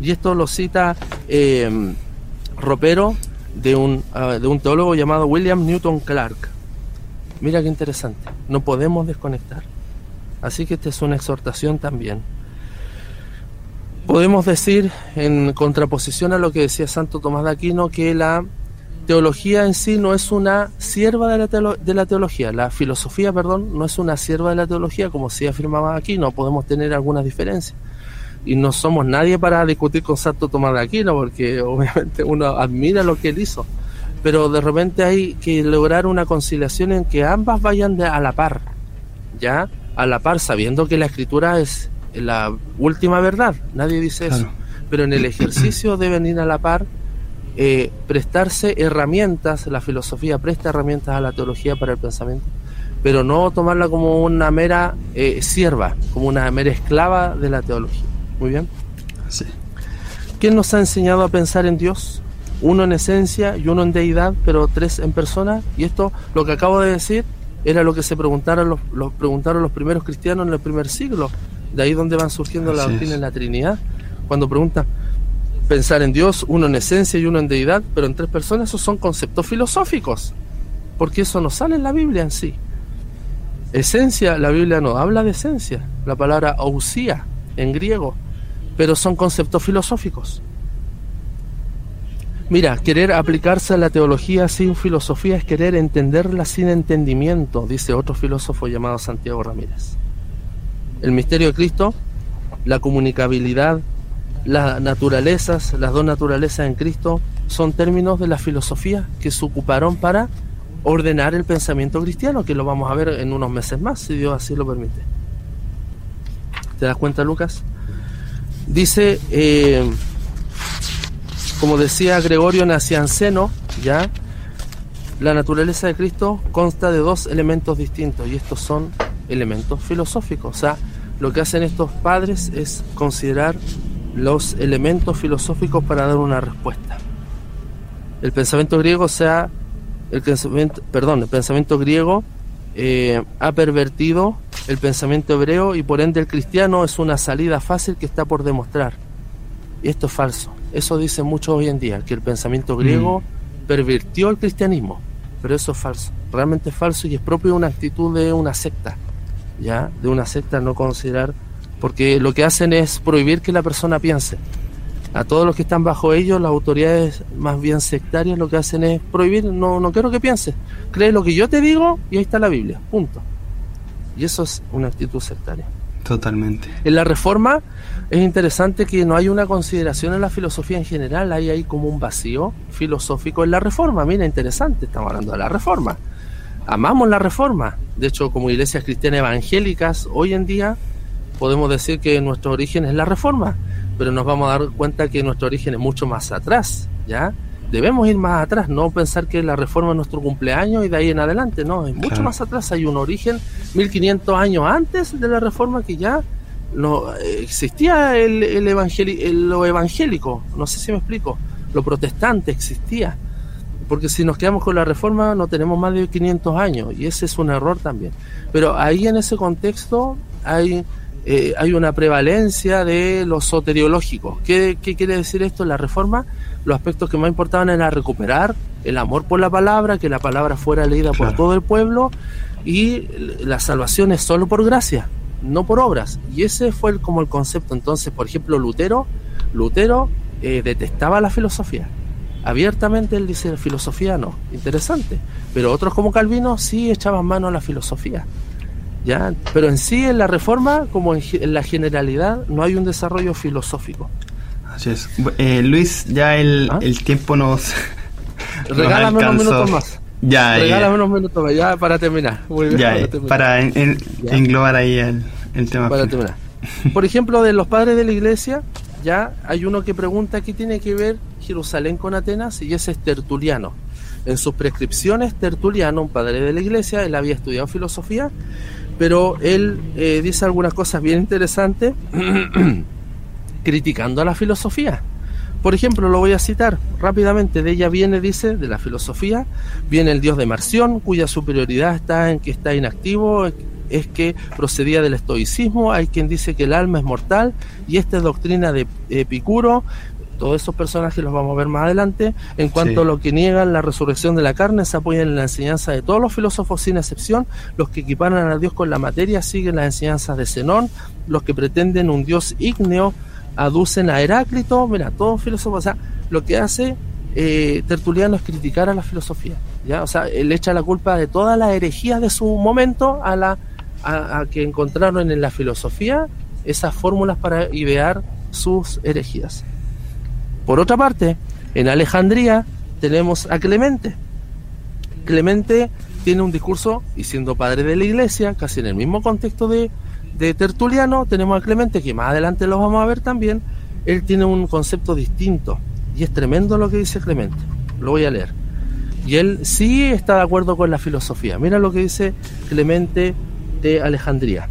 y esto lo cita eh, Ropero de un, ah, de un teólogo llamado William Newton Clark. Mira qué interesante, no podemos desconectar. Así que esta es una exhortación también. Podemos decir, en contraposición a lo que decía Santo Tomás de Aquino, que la teología en sí no es una sierva de la, teología, la filosofía, perdón, no es una sierva de la teología, como sí afirmaba aquí, no podemos tener algunas diferencias y no somos nadie para discutir con Santo Tomás de Aquino, porque obviamente uno admira lo que él hizo, pero de repente hay que lograr una conciliación en que ambas vayan de, a la par, ¿ya? A la par, sabiendo que la escritura es la última verdad, nadie dice eso, pero en el ejercicio deben ir a la par, eh, prestarse herramientas, la filosofía presta herramientas a la teología para el pensamiento, pero no tomarla como una mera eh, sierva, como una mera esclava de la teología. Muy bien. Sí. ¿Quién nos ha enseñado a pensar en Dios? Uno en esencia y uno en deidad, pero tres en persona. Y esto, lo que acabo de decir, era lo que se preguntaron los, los preguntaron los primeros cristianos en el primer siglo. De ahí donde van surgiendo la doctrina en la Trinidad. Cuando preguntan pensar en Dios, uno en esencia y uno en deidad, pero en tres personas, esos son conceptos filosóficos. Porque eso no sale en la Biblia en sí. Esencia, la Biblia no habla de esencia. La palabra ausía en griego pero son conceptos filosóficos. Mira, querer aplicarse a la teología sin filosofía es querer entenderla sin entendimiento, dice otro filósofo llamado Santiago Ramírez. El misterio de Cristo, la comunicabilidad, las naturalezas, las dos naturalezas en Cristo, son términos de la filosofía que se ocuparon para ordenar el pensamiento cristiano, que lo vamos a ver en unos meses más, si Dios así lo permite. ¿Te das cuenta, Lucas? Dice, eh, como decía Gregorio Nacianceno, ya, la naturaleza de Cristo consta de dos elementos distintos y estos son elementos filosóficos. O sea, lo que hacen estos padres es considerar los elementos filosóficos para dar una respuesta. El pensamiento griego, sea, el pensamiento, perdón, el pensamiento griego eh, ha pervertido el pensamiento hebreo y por ende el cristiano es una salida fácil que está por demostrar. Y esto es falso. Eso dicen muchos hoy en día, que el pensamiento griego mm. pervirtió el cristianismo. Pero eso es falso. Realmente es falso y es propio de una actitud de una secta. ¿Ya? De una secta no considerar. Porque lo que hacen es prohibir que la persona piense. A todos los que están bajo ellos, las autoridades más bien sectarias lo que hacen es prohibir, no, no quiero que pienses. Cree lo que yo te digo y ahí está la Biblia. Punto. Y eso es una actitud sectaria. Totalmente. En la reforma es interesante que no hay una consideración en la filosofía en general, hay ahí como un vacío filosófico en la reforma. Mira, interesante, estamos hablando de la reforma. Amamos la reforma. De hecho, como iglesias cristianas evangélicas, hoy en día podemos decir que nuestro origen es la reforma, pero nos vamos a dar cuenta que nuestro origen es mucho más atrás, ¿ya? Debemos ir más atrás, no pensar que la reforma es nuestro cumpleaños y de ahí en adelante, no, es mucho más atrás, hay un origen 1500 años antes de la reforma que ya no existía el, el lo evangélico, no sé si me explico, lo protestante existía, porque si nos quedamos con la reforma no tenemos más de 500 años y ese es un error también, pero ahí en ese contexto hay... Eh, hay una prevalencia de lo soteriológico. ¿Qué, ¿Qué, quiere decir esto? La reforma los aspectos que más importaban era recuperar el amor por la palabra, que la palabra fuera leída por todo el pueblo y la salvación es solo por gracia, no por obras. Y ese fue el, como el concepto. Entonces, por ejemplo, Lutero, Lutero eh, detestaba la filosofía. Abiertamente él dice, filosofía no, interesante. Pero otros como Calvino sí echaban mano a la filosofía. ¿ya? Pero en sí, en la reforma, como en la generalidad, no hay un desarrollo filosófico. Así es. Eh, Luis, ya el, ¿Ah? el tiempo nos. Regálame unos minutos más. Ya, Regálame unos minutos más, ya para terminar. ya, para, englobar ahí el, el tema. Para terminar. Por ejemplo, de los padres de la iglesia, ya hay uno que pregunta qué tiene que ver Jerusalén con Atenas y ese es Tertuliano. En sus prescripciones, Tertuliano, un padre de la iglesia, él había estudiado filosofía, pero él eh, dice algunas cosas bien interesantes criticando a la filosofía. Por ejemplo, lo voy a citar rápidamente. De ella viene, dice, de la filosofía, viene el dios de Marción, cuya superioridad está en que está inactivo, es que procedía del estoicismo. Hay quien dice que el alma es mortal y esta es doctrina de Epicuro. Todos esos personajes los vamos a ver más adelante. En cuanto a lo que niegan la resurrección de la carne, se apoyan en la enseñanza de todos los filósofos sin excepción. Los que equiparan a Dios con la materia siguen las enseñanzas de Zenón. Los que pretenden un Dios ígneo aducen a Heráclito, mira, todos filósofos, o sea, lo que hace eh, Tertuliano es criticar a la filosofía, ¿ya? O sea, él echa la culpa de todas las herejías de su momento a la a, que encontraron en la filosofía esas fórmulas para idear sus herejías. Por otra parte, en Alejandría tenemos a Clemente. Clemente tiene un discurso, y siendo padre de la iglesia, casi en el mismo contexto de, de Tertuliano tenemos a Clemente, que más adelante lo vamos a ver también. Él tiene un concepto distinto y es tremendo lo que dice Clemente. Lo voy a leer. Y él sí está de acuerdo con la filosofía. Mira lo que dice Clemente de Alejandría.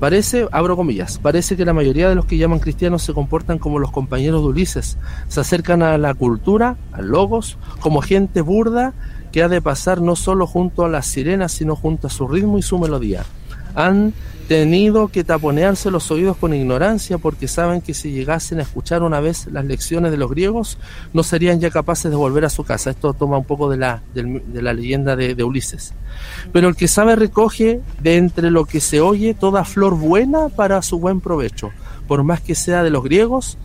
Parece, abro comillas, parece que la mayoría de los que llaman cristianos se comportan como los compañeros de Ulises, se acercan a la cultura, a logos, como gente burda que ha de pasar no solo junto a las sirenas, sino junto a su ritmo y su melodía. Han tenido que taponearse los oídos con ignorancia porque saben que si llegasen a escuchar una vez las lecciones de los griegos no serían ya capaces de volver a su casa. Esto toma un poco de la, de, la leyenda de, de, Ulises. Pero el que sabe recoge de entre lo que se oye toda flor buena para su buen provecho, por más que sea de los griegos,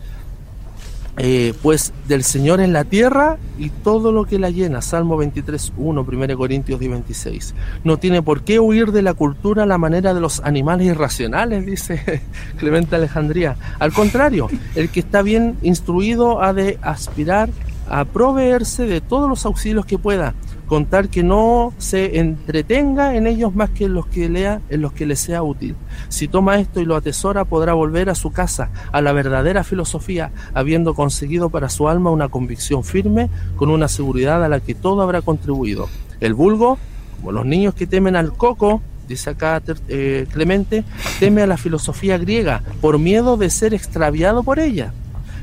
eh, pues del Señor en la tierra y todo lo que la llena. Salmo 23, 1, 1 Corintios 10, 26. No tiene por qué huir de la cultura a la manera de los animales irracionales, dice Clemente Alejandría. Al contrario, el que está bien instruido ha de aspirar a proveerse de todos los auxilios que pueda con tal que no se entretenga en ellos más que en los que lea, en los que le sea útil. Si toma esto y lo atesora, podrá volver a su casa, a la verdadera filosofía, habiendo conseguido para su alma una convicción firme, con una seguridad a la que todo habrá contribuido. El vulgo, como los niños que temen al coco, dice acá eh, Clemente, teme a la filosofía griega por miedo de ser extraviado por ella.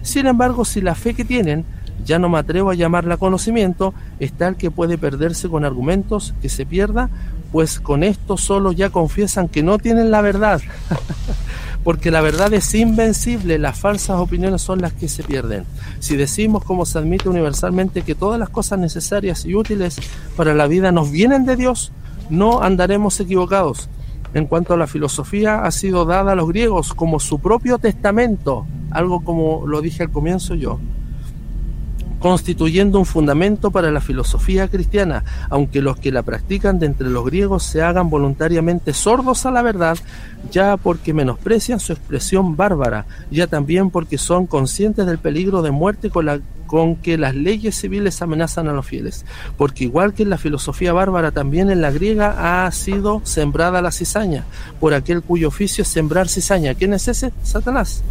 Sin embargo, si la fe que tienen ya no me atrevo a llamarla conocimiento, es tal que puede perderse con argumentos que se pierda, pues con esto solo ya confiesan que no tienen la verdad. Porque la verdad es invencible, las falsas opiniones son las que se pierden. Si decimos, como se admite universalmente, que todas las cosas necesarias y útiles para la vida nos vienen de Dios, no andaremos equivocados. En cuanto a la filosofía, ha sido dada a los griegos como su propio testamento, algo como lo dije al comienzo yo constituyendo un fundamento para la filosofía cristiana, aunque los que la practican de entre los griegos se hagan voluntariamente sordos a la verdad, ya porque menosprecian su expresión bárbara, ya también porque son conscientes del peligro de muerte con la con que las leyes civiles amenazan a los fieles, porque igual que en la filosofía bárbara, también en la griega ha sido sembrada la cizaña, por aquel cuyo oficio es sembrar cizaña. ¿Quién es ese? Satanás.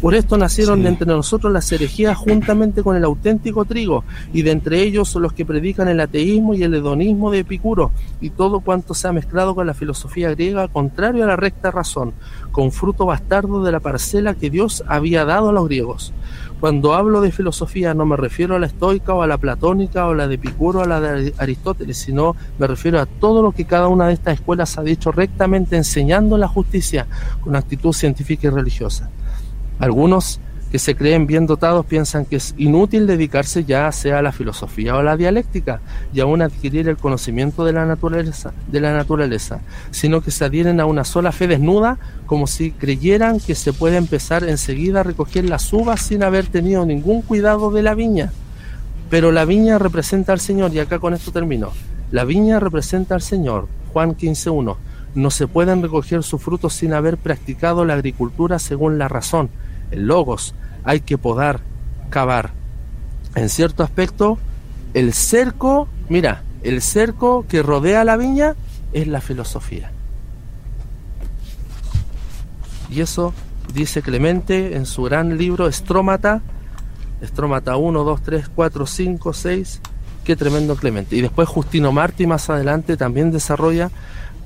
Por esto nacieron de entre nosotros las herejías juntamente con el auténtico trigo, y de entre ellos los que predican el ateísmo y el hedonismo de Epicuro, y todo cuanto se ha mezclado con la filosofía griega, contrario a la recta razón, con fruto bastardo de la parcela que Dios había dado a los griegos. Cuando hablo de filosofía no me refiero a la estoica o a la platónica o a la de Epicuro o a la de Aristóteles, sino me refiero a todo lo que cada una de estas escuelas ha dicho rectamente enseñando la justicia con actitud científica y religiosa. Algunos que se creen bien dotados piensan que es inútil dedicarse ya sea a la filosofía o a la dialéctica y aún adquirir el conocimiento de la naturaleza, de la naturaleza, sino que se adhieren a una sola fe desnuda como si creyeran que se puede empezar enseguida a recoger las uvas sin haber tenido ningún cuidado de la viña. Pero la viña representa al Señor y acá con esto termino. La viña representa al Señor. Juan 15.1. No se pueden recoger sus frutos sin haber practicado la agricultura según la razón el logos, hay que podar, cavar. En cierto aspecto, el cerco, mira, el cerco que rodea la viña es la filosofía. Y eso dice Clemente en su gran libro Estrómata, Estrómata 1, 2, 3, 4, 5, 6, qué tremendo Clemente. Y después Justino Martí más adelante también desarrolla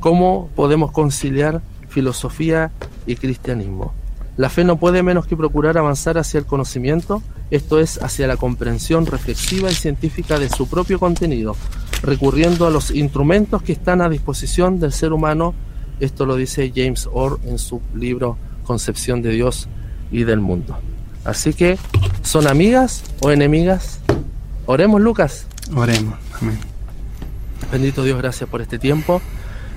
cómo podemos conciliar filosofía y cristianismo. La fe no puede menos que procurar avanzar hacia el conocimiento, esto es, hacia la comprensión reflexiva y científica de su propio contenido, recurriendo a los instrumentos que están a disposición del ser humano. Esto lo dice James Orr en su libro Concepción de Dios y del Mundo. Así que, ¿son amigas o enemigas? Oremos, Lucas. Oremos. Amén. Bendito Dios, gracias por este tiempo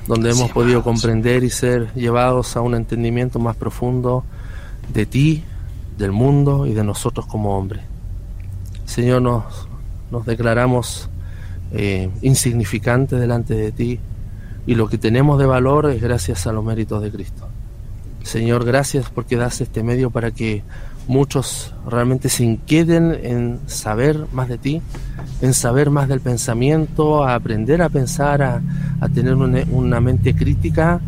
donde hemos podido comprender y ser llevados a un entendimiento más profundo de ti, del mundo y de nosotros como hombres. Señor, nos, nos declaramos eh, insignificantes delante de ti y lo que tenemos de valor es gracias a los méritos de Cristo. Señor, gracias porque das este medio para que muchos realmente se inquieten en saber más de ti, en saber más del pensamiento, a aprender a pensar, a, tener una, una mente crítica,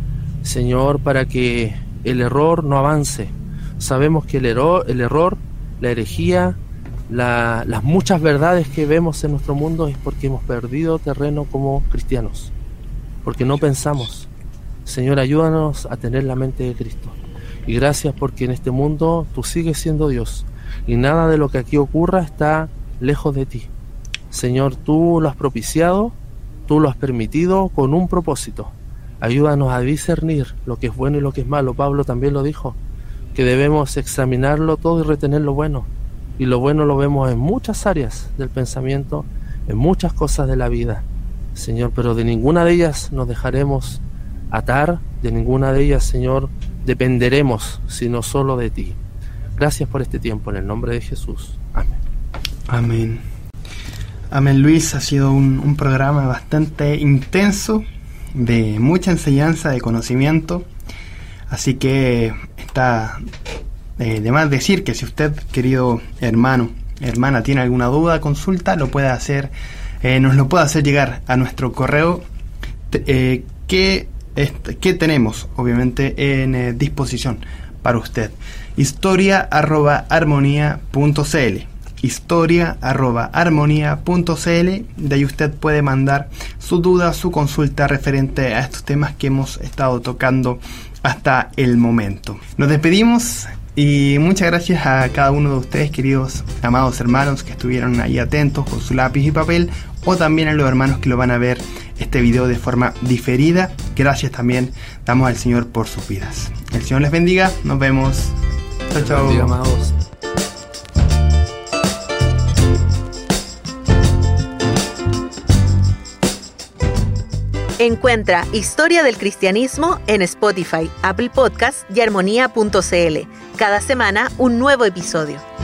Señor, para que el error no avance, sabemos que el error, el error la herejía, las muchas verdades que vemos en nuestro mundo es porque hemos perdido terreno como cristianos, porque no pensamos. Señor, ayúdanos a tener la mente de Cristo. Y gracias porque en este mundo tú sigues siendo Dios y nada de lo que aquí ocurra está lejos de ti. Señor, tú lo has propiciado, tú lo has permitido con un propósito. Ayúdanos a discernir lo que es bueno y lo que es malo. Pablo también lo dijo que debemos examinarlo todo y retener lo bueno. Y lo bueno lo vemos en muchas áreas del pensamiento, en muchas cosas de la vida, Señor, pero de ninguna de ellas nos dejaremos atar, de ninguna de ellas, Señor, dependeremos, sino solo de ti. Gracias por este tiempo, en el nombre de Jesús. Amén. Amén. Amén, Luis. Ha sido un, un programa bastante intenso, de mucha enseñanza, de conocimiento. Así que está eh, de más decir que si usted, querido hermano, hermana, tiene alguna duda, consulta, lo puede hacer eh, nos lo puede hacer llegar a nuestro correo. Eh, que, que tenemos obviamente en disposición para usted. Historia arroba armonía.cl historia arroba armonía.cl de ahí usted puede mandar su duda, su consulta referente a estos temas que hemos estado tocando hasta el momento. Nos despedimos y muchas gracias a cada uno de ustedes, queridos amados hermanos, que estuvieron ahí atentos con su lápiz y papel, o también a los hermanos que lo van a ver este video de forma diferida. Gracias también damos al Señor por sus vidas. El Señor les bendiga, nos vemos. Chao, chao. Encuentra Historia del Cristianismo en Spotify, Apple Podcast y armonía.cl. Cada semana un nuevo episodio.